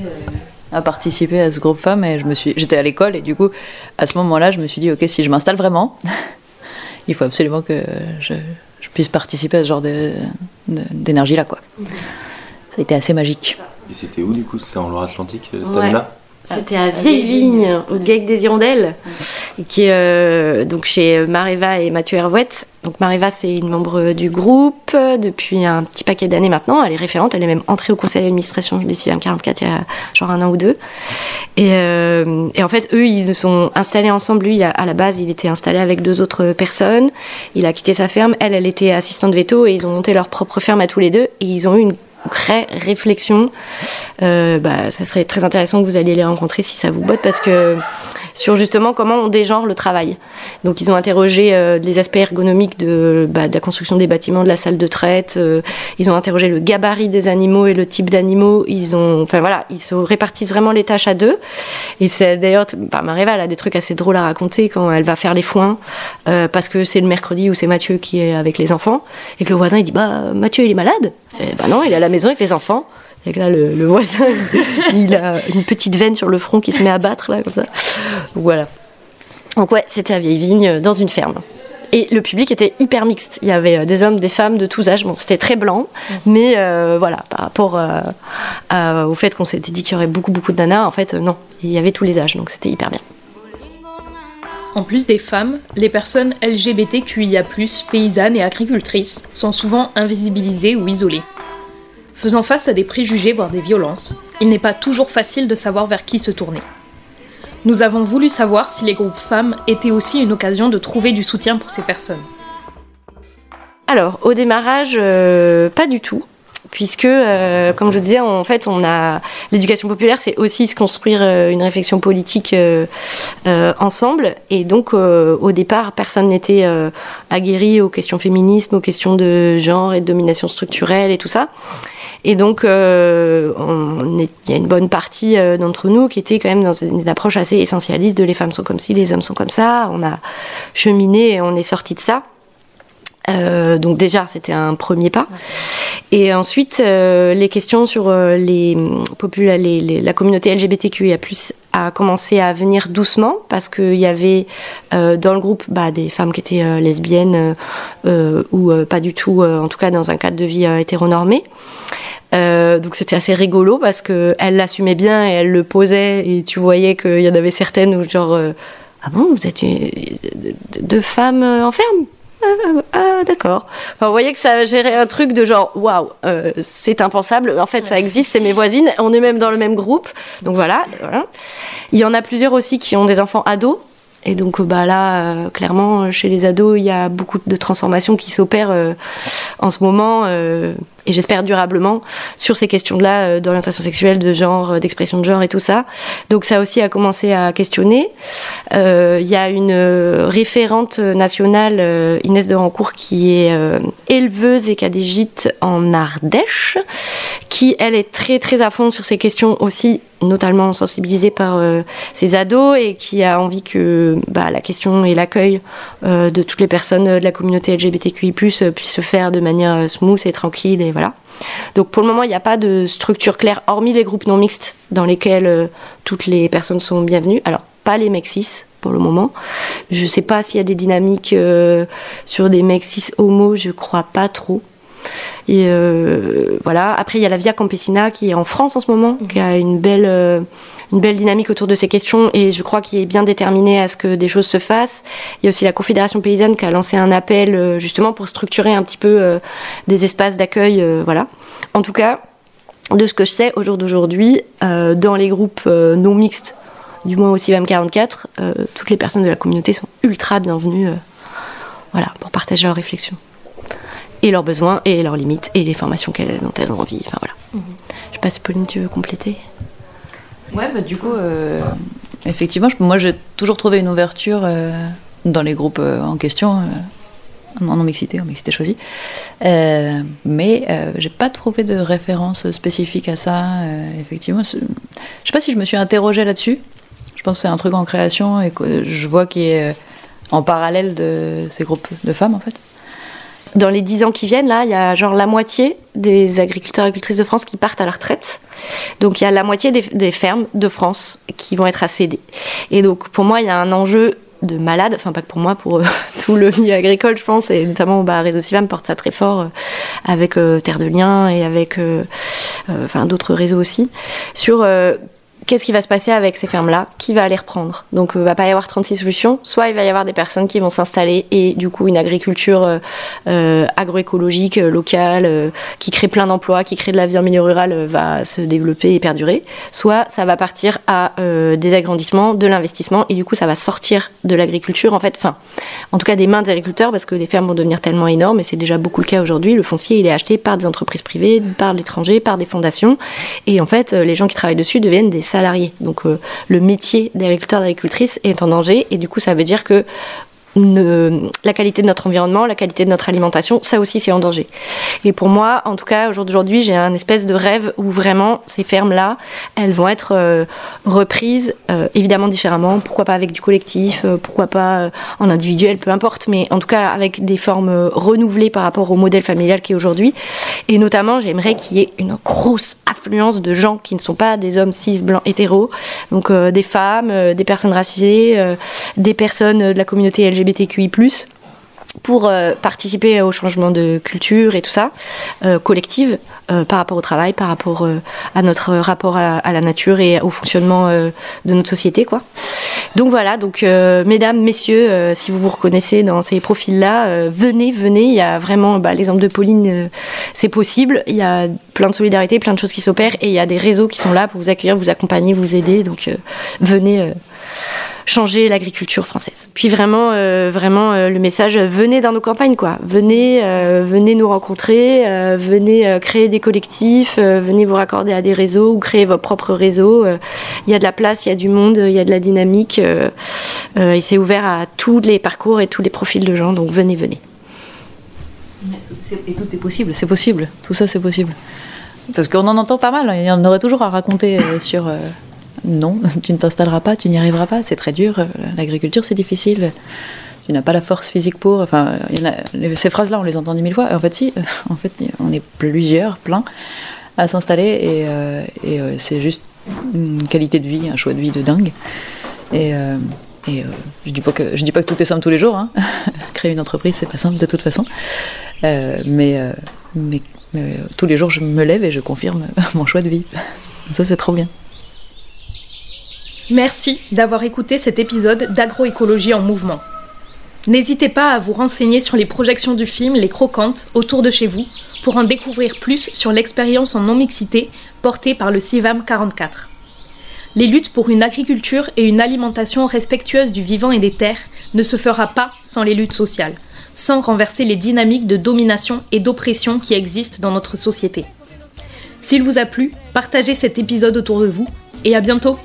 à participer à ce groupe femmes et je me suis, j'étais à l'école et du coup, à ce moment-là, je me suis dit, ok, si je m'installe vraiment, [LAUGHS] il faut absolument que je, je puisse participer à ce genre de- de- d'énergie-là, quoi. Ça a été assez magique. Et c'était où du coup? C'était en Loire-Atlantique, euh, cette Ouais. année-là? C'était à Vieille Vigne, au GAEC des Hirondelles, qui est euh, donc chez Mareva et Mathieu Hervouette. Donc Mareva, c'est une membre du groupe depuis un petit paquet d'années maintenant. Elle est référente, elle est même entrée au conseil d'administration des CIVM 44 il y a genre un an ou deux. Et, euh, et en fait, eux, ils se sont installés ensemble. Lui, à la base, il était installé avec deux autres personnes. Il a quitté sa ferme. Elle, elle était assistante veto et ils ont monté leur propre ferme à tous les deux. Et ils ont eu une réflexion. Euh, bah, ça serait très intéressant que vous alliez les rencontrer si ça vous botte parce que sur justement comment on dégenre le travail. Donc ils ont interrogé euh, les aspects ergonomiques de, bah, de la construction des bâtiments, de la salle de traite. euh, ils ont interrogé le gabarit des animaux et le type d'animaux. Ils ont, enfin voilà, ils se répartissent vraiment les tâches à deux. Et c'est d'ailleurs, bah, Maréva, elle a des trucs assez drôles à raconter quand elle va faire les foins euh, parce que c'est le mercredi où c'est Mathieu qui est avec les enfants et que le voisin il dit bah Mathieu il est malade. Bah non, il est à la maison avec les enfants. Là, le, voisin, [LAUGHS] il a une petite veine sur le front qui se met à battre, là, comme ça. Voilà. Donc, ouais, c'était à Vieille Vigne, dans une ferme. Et le public était hyper mixte. Il y avait euh, des hommes, des femmes de tous âges. Bon, c'était très blanc, mais euh, voilà, par rapport euh, au fait qu'on s'était dit qu'il y aurait beaucoup, beaucoup de nanas, en fait, non, il y avait tous les âges, donc c'était hyper bien. En plus des femmes, les personnes LGBTQIA+, paysannes et agricultrices, sont souvent invisibilisées ou isolées. Faisant face à des préjugés voire des violences, il n'est pas toujours facile de savoir vers qui se tourner. Nous avons voulu savoir si les groupes femmes étaient aussi une occasion de trouver du soutien pour ces personnes. Alors, au démarrage, euh, pas du tout. Puisque, euh, comme je disais, en fait, on a l'éducation populaire, c'est aussi se construire euh, une réflexion politique euh, euh, ensemble. Et donc, euh, au départ, personne n'était euh, aguerri aux questions féminisme, aux questions de genre et de domination structurelle et tout ça. Et donc, il y a une bonne partie d'entre nous qui était quand même dans une approche assez essentialiste de les femmes sont comme ci, les hommes sont comme ça. On a cheminé et on est sorti de ça. Euh, donc déjà, c'était un premier pas. Et ensuite, euh, les questions sur euh, les, popula- les- les- la communauté LGBTQIA+, a commencé à venir doucement parce qu'il y avait dans le groupe bah, des femmes qui étaient lesbiennes ou pas du tout, en tout cas dans un cadre de vie hétéronormé. Euh, donc c'était assez rigolo parce que elle l'assumait bien et elle le posait et tu voyais qu'il y en avait certaines où genre euh, ah bon vous êtes une- deux femmes en ferme? Ah, ah, d'accord. Enfin, vous voyez que ça gérait un truc de genre waouh, euh, c'est impensable. En fait, ça existe, c'est mes voisines. On est même dans le même groupe. Donc voilà, voilà. Il y en a plusieurs aussi qui ont des enfants ados. Et donc euh, bah là, euh, clairement, chez les ados, il y a beaucoup de transformations qui s'opèrent euh, en ce moment, euh, et j'espère durablement, sur ces questions-là euh, d'orientation sexuelle, de genre, euh, d'expression de genre et tout ça. Donc ça aussi a commencé à questionner. Euh, Il y a une euh, référente nationale, euh, Inès de Rancourt, qui est euh, éleveuse et qui a des gîtes en Ardèche, qui elle est très très à fond sur ces questions aussi, notamment sensibilisée par euh, ses ados et qui a envie que bah, la question et l'accueil euh, de toutes les personnes de la communauté LGBTQI+ euh, puissent se faire de manière euh, smooth et tranquille et voilà. Donc pour le moment, il n'y a pas de structure claire, hormis les groupes non mixtes dans lesquels euh, toutes les personnes sont bienvenues. Alors pas les mecs cis pour le moment. Je ne sais pas s'il y a des dynamiques euh, sur des mecs cis homo, je crois pas trop. Et euh, voilà. Après, il y a la Via Campesina qui est en France en ce moment, qui a une belle, une belle dynamique autour de ces questions et je crois qu'il est bien déterminé à ce que des choses se fassent. Il y a aussi la Confédération paysanne qui a lancé un appel euh, justement pour structurer un petit peu euh, des espaces d'accueil. euh, voilà. En tout cas, de ce que je sais au jour d'aujourd'hui, dans les groupes non mixtes, du moins aussi même 44, euh, toutes les personnes de la communauté sont ultra bienvenues voilà, pour partager leurs réflexions et leurs besoins et leurs limites et les formations dont elles ont envie. Enfin voilà. Je sais pas si Pauline, tu veux compléter? Ouais, bah, du coup, euh, effectivement, moi j'ai toujours trouvé une ouverture euh, dans les groupes euh, en question, euh, en non-mixité, en mixité choisie. Mais j'ai pas trouvé de référence spécifique à ça. effectivement, je sais pas si je me suis interrogée là-dessus. Je pense que c'est un truc en création et que je vois qu'il est en parallèle de ces groupes de femmes en fait. Dans les 10 ans qui viennent, là, il y a genre la moitié des agriculteurs et agricultrices de France qui partent à la retraite. Donc il y a la moitié des, fermes de France qui vont être à céder. Et donc pour moi, il y a un enjeu de malade, enfin pas que pour moi, pour euh, [LAUGHS] tout le milieu agricole, je pense, et notamment bah, Réseau Civam porte ça très fort euh, avec euh, Terre de Liens et avec euh, enfin d'autres réseaux aussi, sur qu'est-ce qui va se passer avec ces fermes-là? Qui va les reprendre? Donc, il va pas y avoir 36 solutions. Soit il va y avoir des personnes qui vont s'installer et du coup une agriculture euh, euh, agroécologique, euh, locale, euh, qui crée plein d'emplois, qui crée de la vie en milieu rural, euh, va se développer et perdurer. Soit ça va partir à euh, des agrandissements, de l'investissement et du coup ça va sortir de l'agriculture en fait, enfin, en tout cas des mains des agriculteurs parce que les fermes vont devenir tellement énormes et c'est déjà beaucoup le cas aujourd'hui. Le foncier il est acheté par des entreprises privées, par l'étranger, par des fondations et en fait euh, les gens qui travaillent dessus deviennent des Donc euh, le métier d'agriculteur d'agricultrice est en danger. Et du coup ça veut dire que la qualité de notre environnement, la qualité de notre alimentation, ça aussi c'est en danger. Et pour moi, en tout cas, au jour d'aujourd'hui, j'ai un espèce de rêve où vraiment ces fermes-là, elles vont être euh, reprises, euh, évidemment différemment, pourquoi pas avec du collectif, euh, pourquoi pas en individuel, peu importe, mais en tout cas avec des formes renouvelées par rapport au modèle familial qui est aujourd'hui. Et notamment, j'aimerais qu'il y ait une grosse affluence de gens qui ne sont pas des hommes cis, blancs, hétéros, donc des femmes, des personnes racisées, des personnes de la communauté LGBTQI+, pour euh, participer au changement de culture et tout ça, euh, collective, euh, par rapport au travail, par rapport à notre rapport à, la nature et au fonctionnement de notre société, quoi. Donc voilà, donc mesdames, messieurs, si vous vous reconnaissez dans ces profils-là, venez, venez. Il y a vraiment bah, l'exemple de Pauline, c'est possible. Il y a plein de solidarité, plein de choses qui s'opèrent et il y a des réseaux qui sont là pour vous accueillir, vous accompagner, vous aider. Donc venez. Changer l'agriculture française. Puis vraiment, euh, vraiment euh, le message, euh, venez dans nos campagnes, quoi. Venez, venez nous rencontrer, venez créer des collectifs, venez vous raccorder à des réseaux ou créer vos propres réseaux. Il y a de la place, il y a du monde, il y a de la dynamique et c'est ouvert à tous les parcours et tous les profils de gens. Donc venez, venez. Et tout est possible, c'est possible, tout ça c'est possible. Parce qu'on en entend pas mal, il y en aurait toujours à raconter sur non, tu ne t'installeras pas, tu n'y arriveras pas, c'est très dur, l'agriculture c'est difficile, tu n'as pas la force physique pour. Enfin, ces phrases-là on les entend mille fois, en fait, si, [LAUGHS] en fait, on est plusieurs, plein, à s'installer et, euh, euh, c'est juste une qualité de vie, un choix de vie de dingue. Et, euh, je dis pas que dis pas que tout est simple tous les jours. hein. [LAUGHS] Créer une entreprise, c'est pas simple de toute façon. Mais, tous les jours, je me lève et je confirme [LAUGHS] mon choix de vie. Ça, c'est trop bien. Merci d'avoir écouté cet épisode d'Agroécologie en mouvement. N'hésitez pas à vous renseigner sur les projections du film Les Croquantes autour de chez vous pour en découvrir plus sur l'expérience en non-mixité portée par le CIVAM 44. Les luttes pour une agriculture et une alimentation respectueuse du vivant et des terres ne se fera pas sans les luttes sociales, sans renverser les dynamiques de domination et d'oppression qui existent dans notre société. S'il vous a plu, partagez cet épisode autour de vous et à bientôt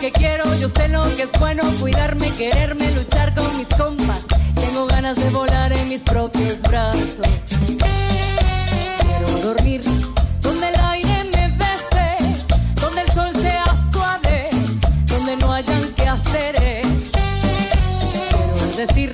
que quiero, yo sé lo que es bueno, cuidarme, quererme, luchar con mis compas. Tengo ganas de volar en mis propios brazos. Quiero dormir donde el aire me bese, donde el sol sea suave, donde no hayan que hacer. Quiero decir